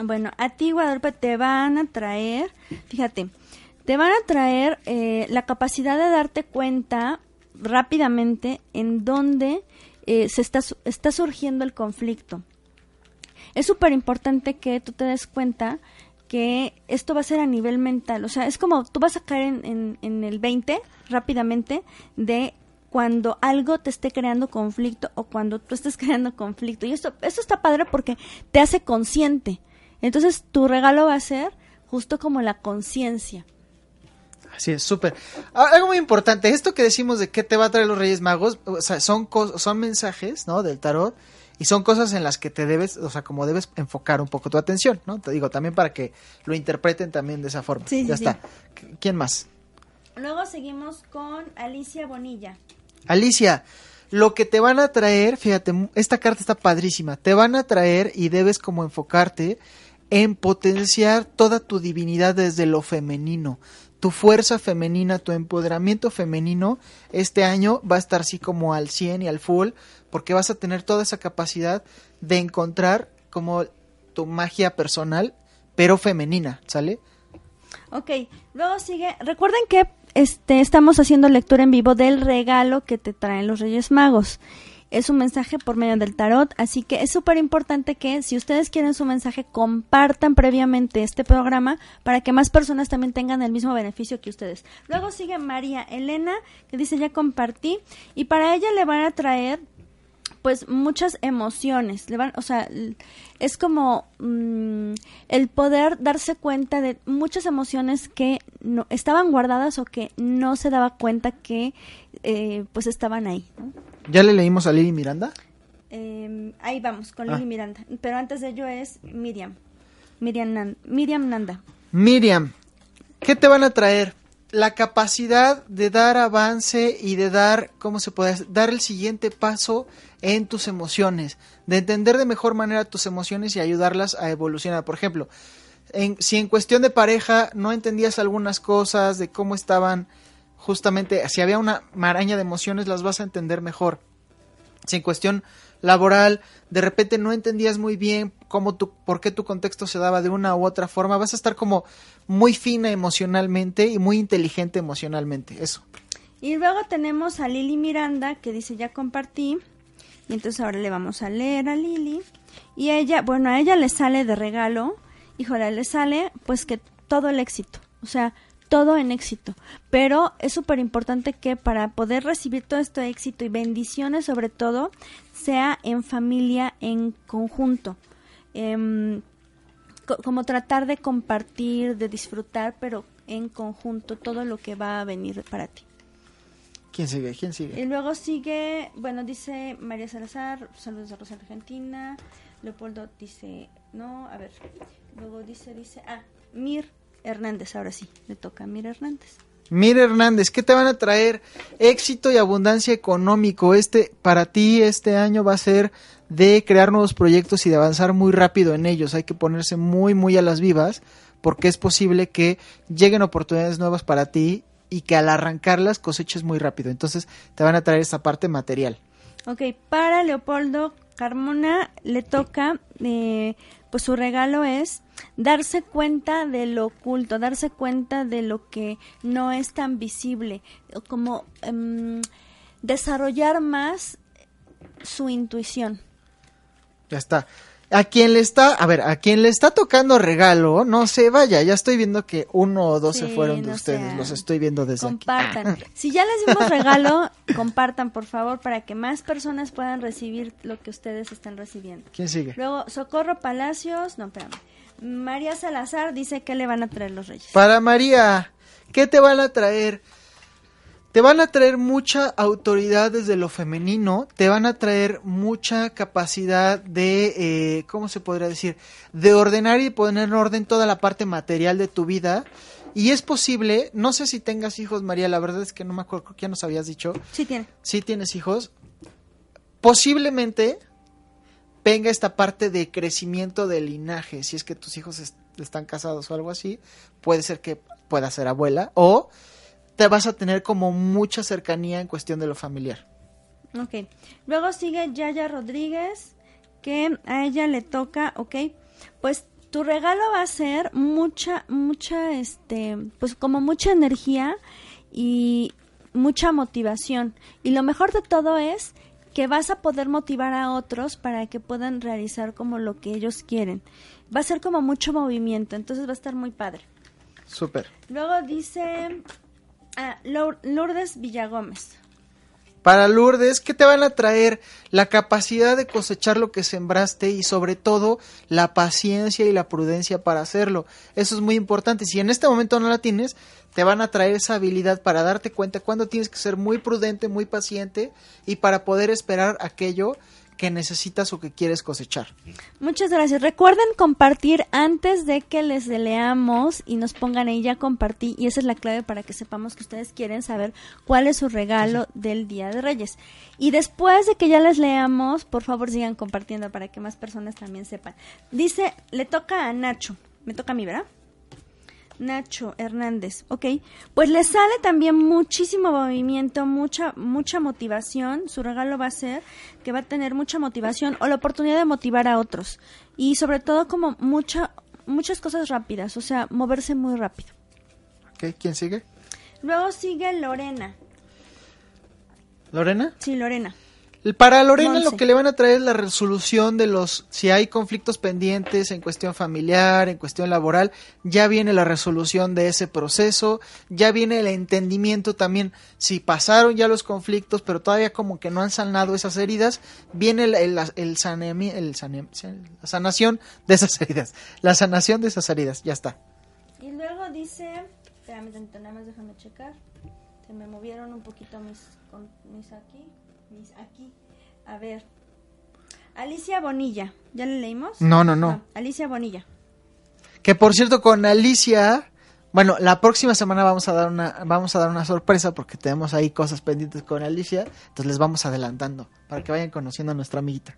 Bueno, a ti, Guadalupe, te van a traer, fíjate, te van a traer eh, la capacidad de darte cuenta rápidamente en dónde eh, se está, está surgiendo el conflicto. Es súper importante que tú te des cuenta que esto va a ser a nivel mental. O sea, es como tú vas a caer en, en- en el 20 rápidamente de cuando algo te esté creando conflicto o cuando tú estés creando conflicto. Y esto, esto está padre porque te hace consciente. Entonces tu regalo va a ser justo como la conciencia. Así es, súper. Ah, Algo muy importante, esto que decimos de qué te va a traer los Reyes Magos, o sea, son, son mensajes, ¿no? Del tarot y son cosas en las que te debes, o sea, como debes enfocar un poco tu atención, ¿no? Te digo, también para que lo interpreten también de esa forma. Sí, sí, ya sí. está. Qu- ¿Quién más? Luego seguimos con Alicia Bonilla. Alicia, lo que te van a traer, fíjate, esta carta está padrísima, te van a traer y debes como enfocarte en potenciar toda tu divinidad desde lo femenino. Tu fuerza femenina, tu empoderamiento femenino, este año va a estar así como al 100 y al full, porque vas a tener toda esa capacidad de encontrar como tu magia personal, pero femenina, ¿sale? Ok, luego sigue. Recuerden que este estamos haciendo lectura en vivo del regalo que te traen los Reyes Magos. es un mensaje por medio del tarot, así que es súper importante que si ustedes quieren su mensaje compartan previamente este programa para que más personas también tengan el mismo beneficio que ustedes. Luego sigue María Elena que dice ya compartí y para ella le van a traer pues muchas emociones, le van, o sea, es como mm, el poder darse cuenta de muchas emociones que no, estaban guardadas o que no se daba cuenta que eh, pues estaban ahí. ¿no? ¿Ya le leímos a Lili Miranda? Eh, ahí vamos, con Ah. Lili Miranda. Pero antes de ello es Miriam. Miriam, Nan- Miriam Nanda. Miriam, ¿qué te van a traer? La capacidad de dar avance y de dar, ¿cómo se puede? Dar el siguiente paso en tus emociones, de entender de mejor manera tus emociones y ayudarlas a evolucionar. Por ejemplo, en- si en cuestión de pareja no entendías algunas cosas de cómo estaban, justamente, si había una maraña de emociones, las vas a entender mejor. Si en cuestión laboral de repente no entendías muy bien cómo tu, por qué tu contexto se daba de una u otra forma, vas a estar como muy fina emocionalmente y muy inteligente emocionalmente. Eso. Y luego tenemos a Lili Miranda que dice ya compartí. Y entonces ahora le vamos a leer a Lili. Y ella, bueno, a ella le sale de regalo. Híjole, le sale pues que todo el éxito. O sea, todo en éxito. Pero es súper importante que para poder recibir todo este éxito y bendiciones sobre todo, sea en familia, en conjunto. Em, como tratar de compartir, de disfrutar, pero en conjunto todo lo que va a venir para ti. ¿Quién sigue? ¿Quién sigue? Y luego sigue, bueno, dice María Salazar, saludos de Rosa Argentina. Leopoldo dice, no, a ver. Luego dice, dice, ah, Mir Hernández, ahora sí, le toca a Mir Hernández. Mira Hernández, ¿qué te van a traer? Éxito y abundancia económico. Este, para ti, este año va a ser de crear nuevos proyectos y de avanzar muy rápido en ellos. Hay que ponerse muy, muy a las vivas, porque es posible que lleguen oportunidades nuevas para ti y que al arrancarlas coseches muy rápido. Entonces, te van a traer esa parte material. Ok, para Leopoldo Carmona le toca, eh, pues su regalo es darse cuenta de lo oculto, darse cuenta de lo que no es tan visible, como em, desarrollar más su intuición. Ya está. A quien le está, a ver, a quien le está tocando regalo, no se vaya. Ya estoy viendo que uno o dos se fueron de no ustedes. sean. Los estoy viendo desde aquí. Compartan. Si ya les dimos regalo, compartan, por favor, para que más personas puedan recibir lo que ustedes están recibiendo. ¿Quién sigue? Luego, Socorro Palacios, no, espérame. María Salazar dice que le van a traer los reyes. Para María, ¿qué te van a traer? Te van a traer mucha autoridad desde lo femenino, te van a traer mucha capacidad de, eh, ¿cómo se podría decir? De ordenar y poner en orden toda la parte material de tu vida. Y es posible, no sé si tengas hijos, María, la verdad es que no me acuerdo, creo que ya nos habías dicho. Sí tiene. si tienes hijos, posiblemente venga esta parte de crecimiento del linaje. Si es que tus hijos est- están casados o algo así, puede ser que pueda ser abuela o te vas a tener como mucha cercanía en cuestión de lo familiar. Ok. Luego sigue Yaya Rodríguez, que a ella le toca, ok. Pues tu regalo va a ser mucha, mucha, este, pues como mucha energía y mucha motivación. Y lo mejor de todo es que vas a poder motivar a otros para que puedan realizar como lo que ellos quieren. Va a ser como mucho movimiento, entonces va a estar muy padre. Súper. Luego dice ah, Lour- Lourdes Villagómez. Para Lourdes, ¿qué te van a traer? La capacidad de cosechar lo que sembraste y sobre todo la paciencia y la prudencia para hacerlo. Eso es muy importante. Si en este momento no la tienes, te van a traer esa habilidad para darte cuenta cuando tienes que ser muy prudente, muy paciente y para poder esperar aquello que necesitas o que quieres cosechar. Muchas gracias. Recuerden compartir antes de que les leamos y nos pongan ahí ya compartí y esa es la clave para que sepamos que ustedes quieren saber cuál es su regalo del Día de Reyes. Y después de que ya les leamos, por favor sigan compartiendo para que más personas también sepan. Dice, le toca a Nacho. Me toca a mí, ¿verdad? Nacho Hernández, ok, pues le sale también muchísimo movimiento, mucha, mucha motivación. Su regalo va a ser que va a tener mucha motivación o la oportunidad de motivar a otros. Y sobre todo como mucha, muchas cosas rápidas, o sea, moverse muy rápido. ¿Ok? ¿Quién sigue? Luego sigue Lorena. ¿Lorena? Sí, Lorena. Para Lorena Monse. lo que le van a traer es la resolución de los, si hay conflictos pendientes en cuestión familiar, en cuestión laboral, ya viene la resolución de ese proceso, ya viene el entendimiento también, si pasaron ya los conflictos, pero todavía como que no han sanado esas heridas, viene el, el, el la sanación de esas heridas, la sanación de esas heridas, ya está. Y luego dice, espérame nada más déjame checar. Se me movieron un poquito mis, con- mis aquí, aquí. A ver. Alicia Bonilla, ¿ya le leímos? No, no, no. Alicia Bonilla. Que por cierto, con Alicia, bueno, la próxima semana vamos a dar una, vamos a dar una sorpresa porque tenemos ahí cosas pendientes con Alicia, entonces les vamos adelantando para que vayan conociendo a nuestra amiguita.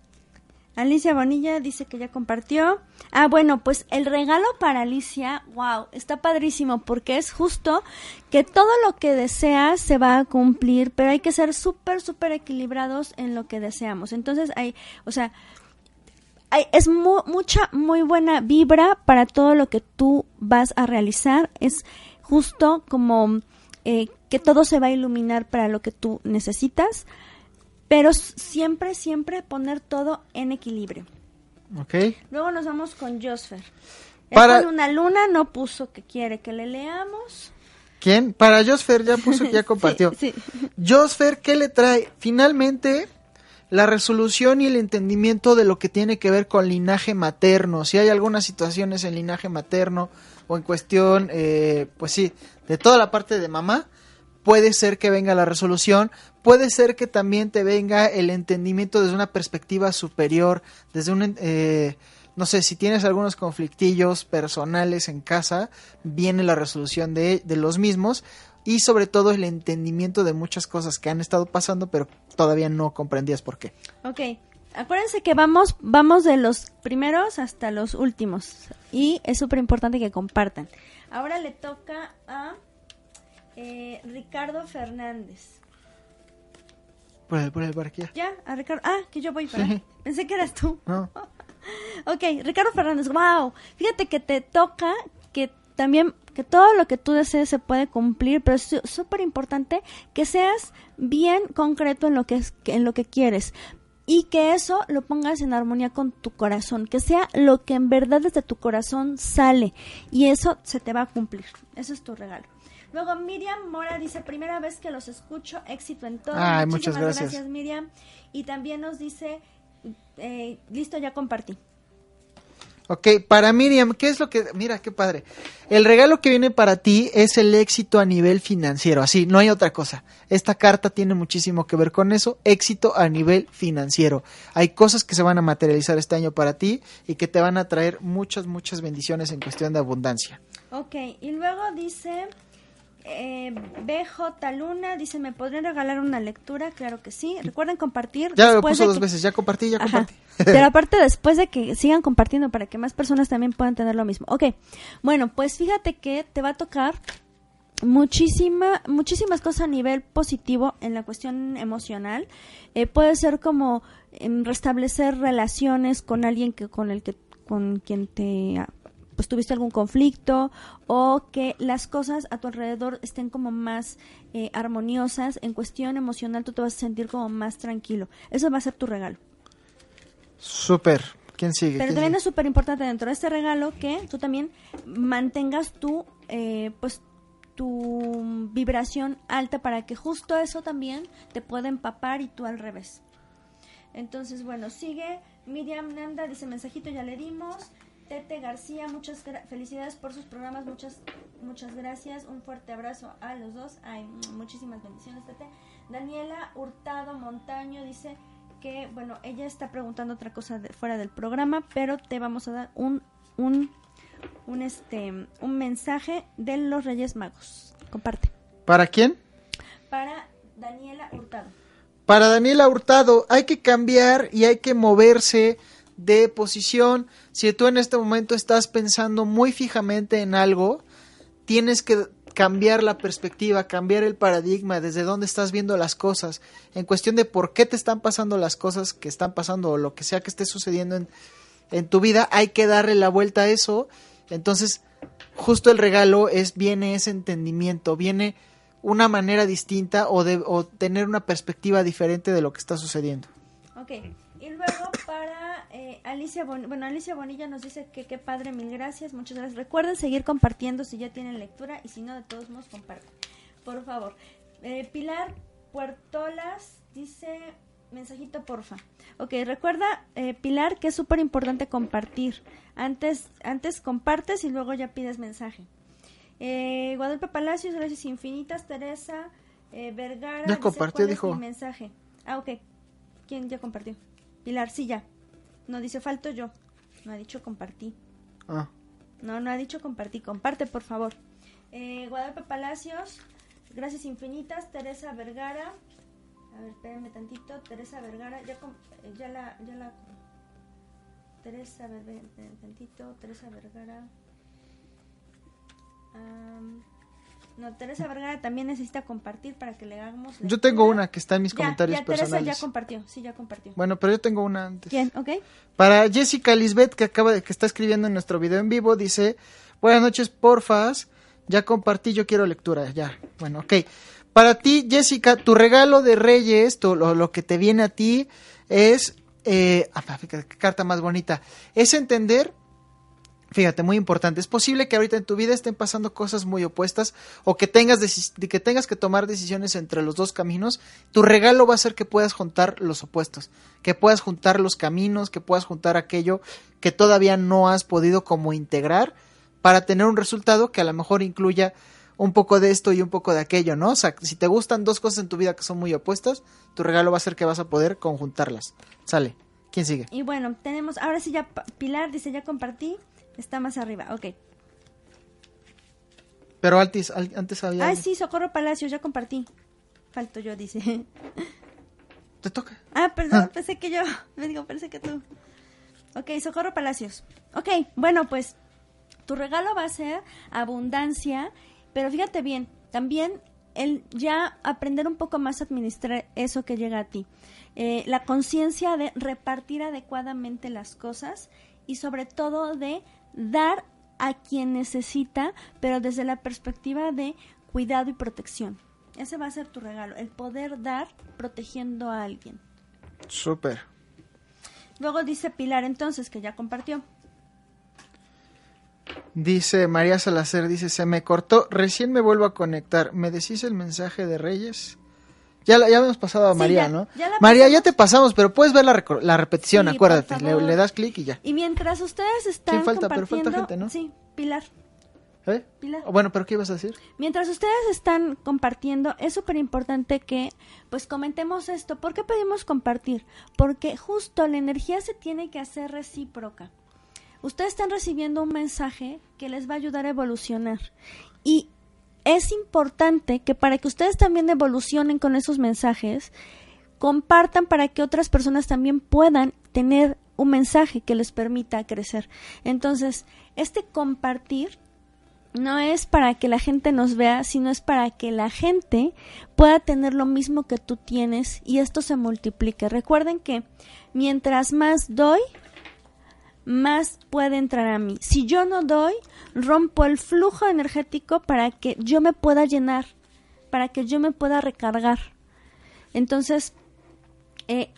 Alicia Bonilla dice que ya compartió. Ah, bueno, pues el regalo para Alicia, wow, está padrísimo porque es justo que todo lo que deseas se va a cumplir, pero hay que ser súper, súper equilibrados en lo que deseamos. Entonces, hay, o sea, hay, es mu- mucha, muy buena vibra para todo lo que tú vas a realizar. Es justo como eh, que todo se va a iluminar para lo que tú necesitas, pero siempre, siempre poner todo en equilibrio. ¿Ok? Luego nos vamos con Josfer. Para- Para una luna no puso que quiere que le leamos. ¿Quién? Para Josfer, ya puso que ya compartió. Sí, sí. Josfer, ¿qué le trae? Finalmente, la resolución y el entendimiento de lo que tiene que ver con linaje materno. Si hay algunas situaciones en linaje materno o en cuestión, eh, pues sí, de toda la parte de mamá, puede ser que venga la resolución, puede ser que también te venga el entendimiento desde una perspectiva superior, desde un... eh, no sé, si tienes algunos conflictillos personales en casa, viene la resolución de, los mismos y sobre todo el entendimiento de muchas cosas que han estado pasando, pero todavía no comprendías por qué. Ok. Acuérdense que vamos, vamos de los primeros hasta los últimos. Y es súper importante que compartan. Ahora le toca a eh, Ricardo Fernández. Por el, por el por aquí. ya. A Ricardo. Ah, que yo voy para. Sí. Pensé que eras tú. No. Ok, Ricardo Fernández, wow. Fíjate que te toca que también que todo lo que tú desees se puede cumplir, pero es súper importante que seas bien concreto en lo que es, en lo que quieres y que eso lo pongas en armonía con tu corazón, que sea lo que en verdad desde tu corazón sale y eso se te va a cumplir. Eso es tu regalo. Luego Miriam Mora dice, primera vez que los escucho, éxito en todo. Ay, Muchísimas muchas gracias. Miriam. Y también nos dice, eh, listo, ya compartí. Ok, para Miriam, ¿qué es lo que... Mira, qué padre. El regalo que viene para ti es el éxito a nivel financiero, así, no hay otra cosa. Esta carta tiene muchísimo que ver con eso, éxito a nivel financiero. Hay cosas que se van a materializar este año para ti y que te van a traer muchas, muchas bendiciones en cuestión de abundancia. Ok, y luego dice eh, BJ Luna, dice, ¿me podrían regalar una lectura? Claro que sí. Recuerden compartir. Ya lo puso de dos que- veces, ya compartí, ya Ajá. compartí. Pero aparte después de que sigan compartiendo para que más personas también puedan tener lo mismo. Ok, bueno, pues fíjate que te va a tocar muchísima, muchísimas cosas a nivel positivo en la cuestión emocional. Eh, puede ser como em, restablecer relaciones con alguien que con el que con quien te pues tuviste algún conflicto o que las cosas a tu alrededor estén como más eh, armoniosas en cuestión emocional tú te vas a sentir como más tranquilo eso va a ser tu regalo Súper. ¿Quién sigue? pero ¿Quién también sigue? es súper importante dentro de este regalo que tú también mantengas tu, eh, pues, tu vibración alta para que justo eso también te pueda empapar y tú al revés. Entonces, bueno, sigue Miriam Nanda, dice mensajito, ya le dimos. Tete García, muchas felicidades por sus programas, muchas muchas gracias, un fuerte abrazo a los dos, ay, muchísimas bendiciones Tete. Daniela Hurtado Montaño dice que, bueno, ella está preguntando otra cosa de- fuera del programa, pero te vamos a dar un, un, un, este, un mensaje de los Reyes Magos. Comparte. ¿Para quién? Para Daniela Hurtado. Para Daniela Hurtado hay que cambiar y hay que moverse de posición. Si tú en este momento estás pensando muy fijamente en algo, tienes que cambiar la perspectiva, cambiar el paradigma, desde dónde estás viendo las cosas, en cuestión de por qué te están pasando las cosas que están pasando o lo que sea que esté sucediendo en, en tu vida, hay que darle la vuelta a eso. Entonces, justo el regalo es viene ese entendimiento, viene una manera distinta o de o tener una perspectiva diferente de lo que está sucediendo. Y luego para eh, Alicia Bonilla, bueno, Alicia Bonilla nos dice que qué padre, mil gracias, muchas gracias. Recuerden seguir compartiendo si ya tienen lectura y si no, de todos modos, compartan. Por favor. Eh, Pilar Puertolas dice, mensajito porfa. Ok, recuerda, eh, Pilar, que es súper importante compartir. Antes, antes compartes y luego ya pides mensaje. Eh, Guadalupe Palacios, gracias infinitas. Teresa eh, Vergara. Ya compartió, "¿Cuál es dijo. mi mensaje. Ah, ok. ¿Quién ya compartió? Pilar, sí, ya. No dice falto yo. No ha dicho compartí. Ah, No, no ha dicho compartí. Comparte, por favor. Eh, Guadalupe Palacios, gracias infinitas. Teresa Vergara. A ver, espérenme tantito. Teresa Vergara, ya, eh, ya la... Ya la Teresa tantito. Teresa Vergara. Am, no, Teresa Vergara también necesita compartir para que le hagamos... Yo tengo una que está en mis Ya, comentarios ya, Teresa personales. ya compartió, sí, ya compartió. Bueno, pero yo tengo una antes. ¿Quién? ¿Ok? Para Jessica Lisbeth, que acaba de, que está escribiendo en nuestro video en vivo, dice, buenas noches, porfas, ya compartí, yo quiero lectura, ya. Bueno, ok. Para ti, Jessica, tu regalo de Reyes, tu- lo, lo que te viene a ti es, eh, ah, fíjate, qué carta más bonita, es entender Fíjate, muy importante. Es posible que ahorita en tu vida estén pasando cosas muy opuestas o que tengas, que, tengas que tomar decisiones entre los dos caminos. Tu regalo va a ser que puedas juntar los opuestos, que puedas juntar los caminos, que puedas juntar aquello que todavía no has podido como integrar para tener un resultado que a lo mejor incluya un poco de esto y un poco de aquello, ¿no? O sea, si te gustan dos cosas en tu vida que son muy opuestas, tu regalo va a ser que vas a poder conjuntarlas. Sale. ¿Quién sigue? Y bueno, tenemos, ahora sí ya, Pilar dice, ya compartí, está más arriba, ok. Pero antes, antes había... Ay, sí, Socorro Palacios, ya compartí. Falto yo, dice. Te toca. Ah, perdón, pensé que yo, me digo, pensé que tú. Ok, Socorro Palacios. Ok, bueno, pues tu regalo va a ser abundancia, pero fíjate bien, también el ya aprender un poco más a administrar eso que llega a ti. Eh, la conciencia de repartir adecuadamente las cosas y sobre todo de dar a quien necesita, pero desde la perspectiva de cuidado y protección. Ese va a ser tu regalo, el poder dar protegiendo a alguien. Súper. Luego dice Pilar entonces que ya compartió. Dice María Salazar, dice, se me cortó, recién me vuelvo a conectar. ¿Me decís el mensaje de Reyes? Ya, ya hemos pasado a Sí, María, ya, ¿no? ya María, ya te pasamos, pero puedes ver la, la repetición, Sí, acuérdate. Le, das clic y ya. Y mientras ustedes están ¿Quién falta? Pero falta compartiendo, gente, ¿no? sí, Pilar. ¿Eh? Pilar. Oh, Bueno, pero ¿qué ibas a decir? Mientras ustedes están compartiendo, es súper importante que pues comentemos esto. ¿Por qué pedimos compartir? Porque justo la energía se tiene que hacer recíproca. Ustedes están recibiendo un mensaje que les va a ayudar a evolucionar. Y es importante que para que ustedes también evolucionen con esos mensajes, compartan para que otras personas también puedan tener un mensaje que les permita crecer. Entonces, este compartir no es para que la gente nos vea, sino es para que la gente pueda tener lo mismo que tú tienes y esto se multiplique. Recuerden que mientras más doy, más puede entrar a mí. Si yo no doy, rompo el flujo energético para que yo me pueda llenar, para que yo me pueda recargar. Entonces, eh,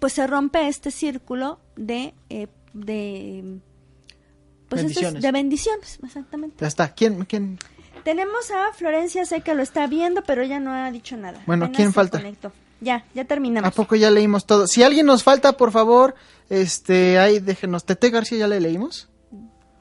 pues se rompe este círculo de, eh, de, pues este es- Bendiciones. de bendiciones, exactamente. Ya está. ¿Quién? quién? Tenemos a Florencia, sé que lo está viendo, pero ella no ha dicho nada. Bueno, Apenas ¿quién falta? conectó. Ya, ya terminamos. ¿A poco ya leímos todo? Si alguien nos falta, por favor, este, ahí déjenos. Tete García, ¿ya le leímos?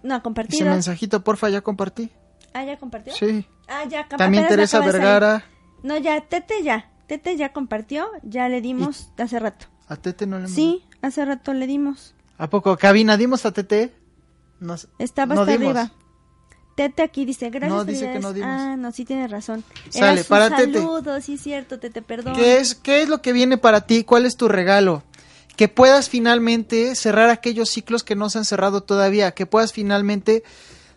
No, Ese compartido. mensajito, porfa, ya compartí. Ah, ya compartió. Sí. Ah, ya, También Teresa. Vergara. No, ya, Tete ya. Tete ya compartió, ya le dimos hace rato. A Tete no le hemos- Sí, hace rato le dimos. ¿A poco? Cabina, dimos a Tete. Nos- Estaba no hasta dimos. arriba. Tete aquí dice, gracias. No, dice que felicidades". no dimos. Ah, no, sí tiene razón. Sale, Era su para Tete. saludo, sí cierto, Tete, perdón. ¿Qué es, ¿Qué es lo que viene para ti? ¿Cuál es tu regalo? Que puedas finalmente cerrar aquellos ciclos que no se han cerrado todavía, que puedas finalmente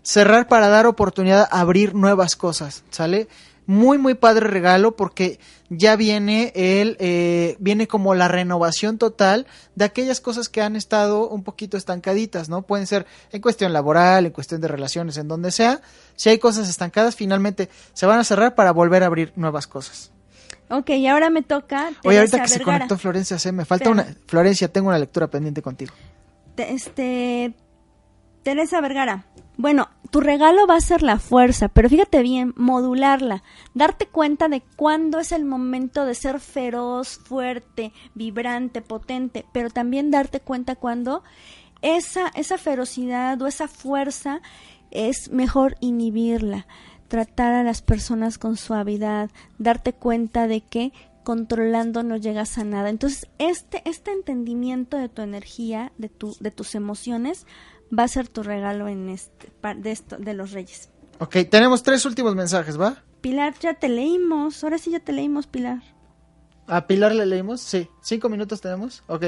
cerrar para dar oportunidad a abrir nuevas cosas, ¿sale? Muy, muy padre regalo porque ya viene el, eh, viene como la renovación total de aquellas cosas que han estado un poquito estancaditas, ¿no? Pueden ser en cuestión laboral, en cuestión de relaciones, en donde sea. Si hay cosas estancadas, finalmente se van a cerrar para volver a abrir nuevas cosas. Ok, y ahora me toca Oye, ahorita que se conectó Florencia C, me falta una... Florencia, tengo una lectura pendiente contigo. Te- Este, Teresa Vergara. Bueno, tu regalo va a ser la fuerza, pero fíjate bien, modularla, darte cuenta de cuándo es el momento de ser feroz, fuerte, vibrante, potente, pero también darte cuenta cuando esa, esa ferocidad o esa fuerza es mejor inhibirla, tratar a las personas con suavidad, darte cuenta de que controlando no llegas a nada. Entonces, este, este entendimiento de tu energía, de, tu, de tus emociones, va a ser tu regalo en este, de, esto, de los reyes. Ok, tenemos tres últimos mensajes, ¿va? Pilar, ya te leímos. Ahora sí ya te leímos, Pilar. ¿A Pilar le leímos? Sí. ¿Cinco minutos tenemos? Ok.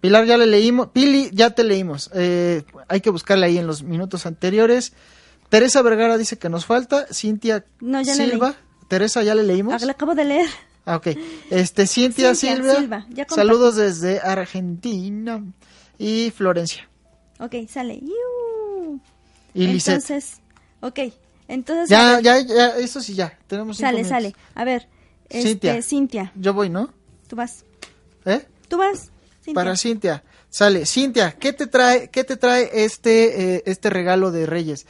Pilar ya le leímos. Pili, ya te leímos. Eh, hay que buscarla ahí en los minutos anteriores. Teresa Vergara dice que nos falta. Cintia No, ya le Silva. leí. Teresa, ¿ya le leímos? Ah, la acabo de leer. Ah, ok. Este, Cintia, Cintia Silva. Saludos desde Argentina. Y Florencia. Ok, sale. Iu. Y. Entonces, ok. Entonces, Ya, ver, ya, ya, eso sí, ya. Tenemos sale, minutos. sale. A ver, este, Cintia. Cintia. Yo voy, ¿no? tú vas. ¿Eh? Tú vas. Cintia. Para Cintia. Sale. Cintia, ¿qué te trae, qué te trae este, eh, este regalo de Reyes?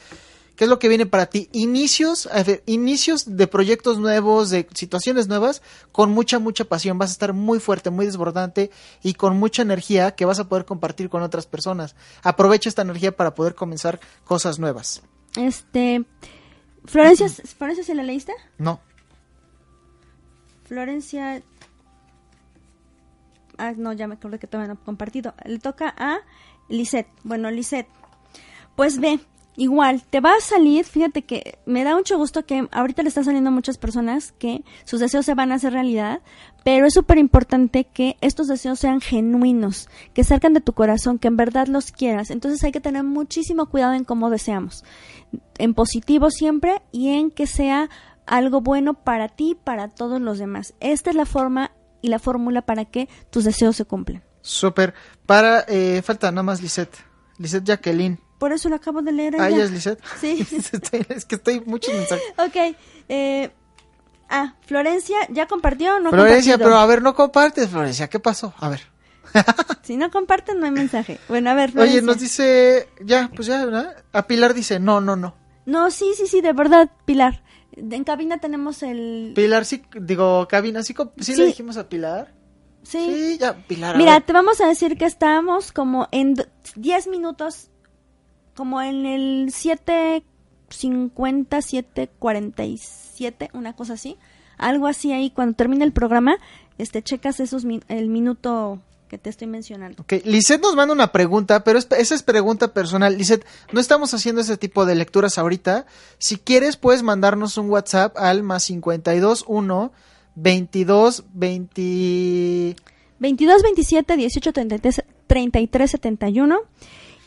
¿Qué es lo que viene para ti? Inicios, a ver, inicios de proyectos nuevos, de situaciones nuevas, con mucha, mucha pasión. Vas a estar muy fuerte, muy desbordante y con mucha energía que vas a poder compartir con otras personas. Aprovecha esta energía para poder comenzar cosas nuevas. Este. Florencia, ¿Florencia se la leíste? No. Florencia. Ah, no, ya me acuerdo que todavía no he compartido. Le toca a Lisette. Bueno, Lisette. Pues ve, igual, te va a salir, fíjate que me da mucho gusto que ahorita le están saliendo a muchas personas que sus deseos se van a hacer realidad, pero es súper importante que estos deseos sean genuinos, que salgan de tu corazón, que en verdad los quieras. Entonces hay que tener muchísimo cuidado en cómo deseamos. En positivo siempre y en que sea algo bueno para ti para todos los demás. Esta es la forma y la fórmula para que tus deseos se cumplan. Súper. Para, eh, falta nada más Lisette. Lisette Jacqueline. Por eso lo acabo de leer. Ah, ella. ella es Lisette. Sí. Es que estoy muchos mensajes. Ok. Eh, ah, Florencia, ¿ya compartió o no Florencia, compartido? pero a ver, no compartes, Florencia. ¿Qué pasó? A ver. Si no comparten, no hay mensaje. Bueno, a ver, Florencia. Oye, nos dice, ya, pues ya, ¿verdad? A Pilar dice, no, no, no. No, sí, sí, sí, de verdad, Pilar. En cabina tenemos el... Pilar, sí, digo, cabina, sí, sí, Sí. le dijimos a Pilar. Sí. Sí, ya, Pilar. Mira, te vamos a decir que estamos como en d- 10 minutos, como en el 7.50, 7.47, una cosa así. Algo así ahí, cuando termine el programa, este, checas esos el minuto que te estoy mencionando. Ok, Lisette nos manda una pregunta, pero es- esa es pregunta personal. Lisette, no estamos haciendo ese tipo de lecturas ahorita. Si quieres, puedes mandarnos un WhatsApp al más 521 22 20... 22 27 18 33, 33 71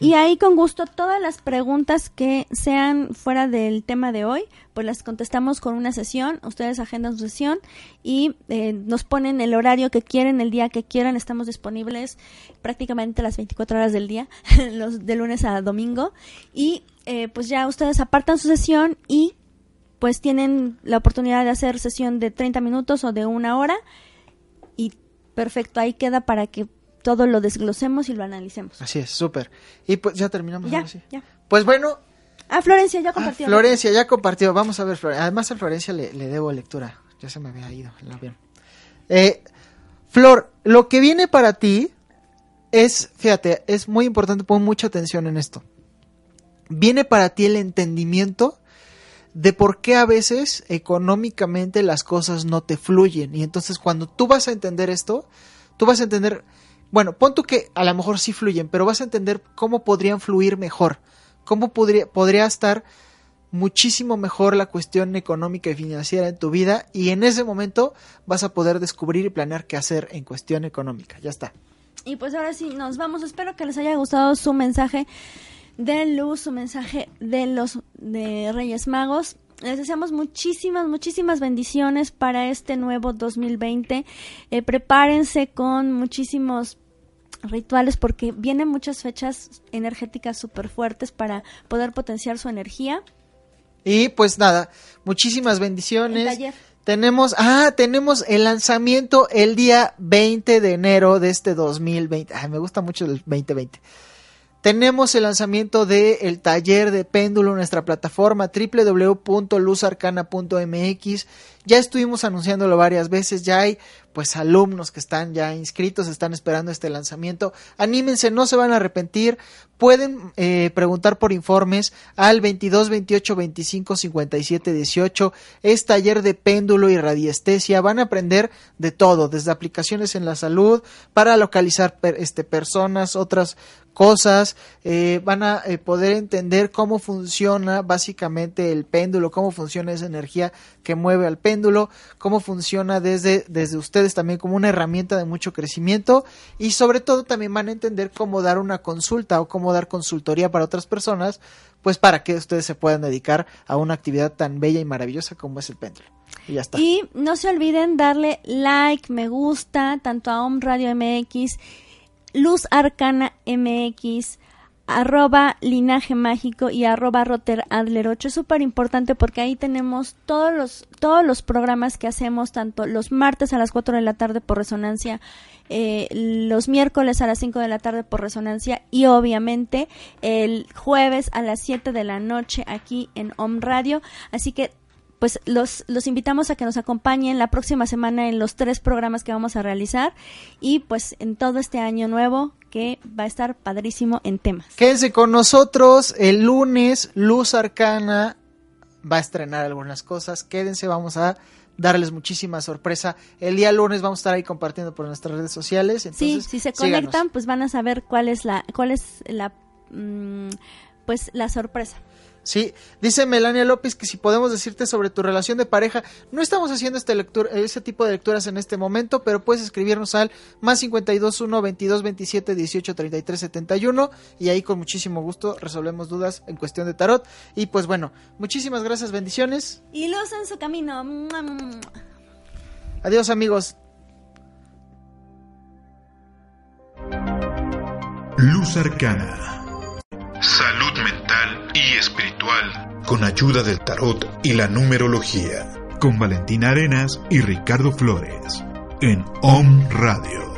y ahí con gusto todas las preguntas que sean fuera del tema de hoy pues las contestamos con una sesión ustedes agendan su sesión y eh, nos ponen el horario que quieren el día que quieran estamos disponibles prácticamente las 24 horas del día los de lunes a domingo. Y eh, pues ya ustedes apartan su sesión y pues tienen la oportunidad de hacer sesión de 30 minutos o de una hora y perfecto, ahí queda para que todo lo desglosemos y lo analicemos. Así es, súper. Y pues ya terminamos. Ya, ahora sí. ya. Pues bueno, Ah, Florencia, ya ah, compartió. Florencia ya compartió. Vamos a ver, Florencia. Además, a Florencia le, le debo lectura. Ya se me había ido el avión. Eh, Flor, lo que viene para ti es, fíjate, es muy importante, pon mucha atención en esto. Viene para ti el entendimiento de por qué a veces económicamente las cosas no te fluyen. Y entonces cuando tú vas a entender esto, tú vas a entender, bueno, pon tú que a lo mejor sí fluyen, pero vas a entender cómo podrían fluir mejor, cómo podría, estar muchísimo mejor la cuestión económica y financiera en tu vida y en ese momento vas a poder descubrir y planear qué hacer en cuestión económica. Ya está. Y pues ahora sí, nos vamos. Espero que les haya gustado su mensaje de luz, su mensaje de los de Reyes Magos. Les deseamos muchísimas, muchísimas bendiciones para este nuevo 2020. Eh, prepárense con muchísimos rituales porque vienen muchas fechas energéticas súper fuertes para poder potenciar su energía. Y pues nada, muchísimas bendiciones. Tenemos, ah, tenemos el lanzamiento el día 20 de enero de este 2020. Ay, me gusta mucho el 2020. Tenemos el lanzamiento del el taller de péndulo en nuestra plataforma www.luzarcana.mx. Ya estuvimos anunciándolo varias veces, ya hay pues alumnos que están ya inscritos, están esperando este lanzamiento. Anímense, no se van a arrepentir. Pueden eh, preguntar por informes al 22 28 25 57 18. Es taller de péndulo y radiestesia. Van a aprender de todo, desde aplicaciones en la salud para localizar este, personas, otras cosas, eh, van a eh, poder entender cómo funciona básicamente el péndulo, cómo funciona esa energía que mueve al péndulo, cómo funciona desde, desde ustedes también como una herramienta de mucho crecimiento y sobre todo también van a entender cómo dar una consulta o cómo dar consultoría para otras personas, pues para que ustedes se puedan dedicar a una actividad tan bella y maravillosa como es el péndulo. Y ya está. Y no se olviden darle like, me gusta, tanto a Om Radio MX Luz Arcana MX, arroba linaje mágico y arroba roter adler 8 es súper importante porque ahí tenemos todos los todos los programas que hacemos tanto los martes a las 4 de la tarde por resonancia eh, los miércoles a las 5 de la tarde por resonancia y obviamente el jueves a las 7 de la noche aquí en Om Radio. Así que pues los, los invitamos a que nos acompañen la próxima semana en los tres programas que vamos a realizar y pues en todo este año nuevo que va a estar padrísimo en temas. Quédense con nosotros el lunes, Luz Arcana va a estrenar algunas cosas, quédense, vamos a darles muchísima sorpresa. El día lunes vamos a estar ahí compartiendo por nuestras redes sociales. sí, si se conectan, pues van a saber cuál es la, cuál es la, mm, pues la sorpresa. Sí, dice Melania López que si podemos decirte sobre tu relación de pareja, no estamos haciendo este lectura, ese tipo de lecturas en este momento, pero puedes escribirnos al más 521 22 27 18 33 71 y ahí con muchísimo gusto resolvemos dudas en cuestión de tarot. Y pues bueno, muchísimas gracias, bendiciones. Y luz en su camino. Adiós amigos. Luz Arcana. Salud mental espiritual con ayuda del tarot y la numerología. Con Valentina Arenas y Ricardo Flores en Om Radio.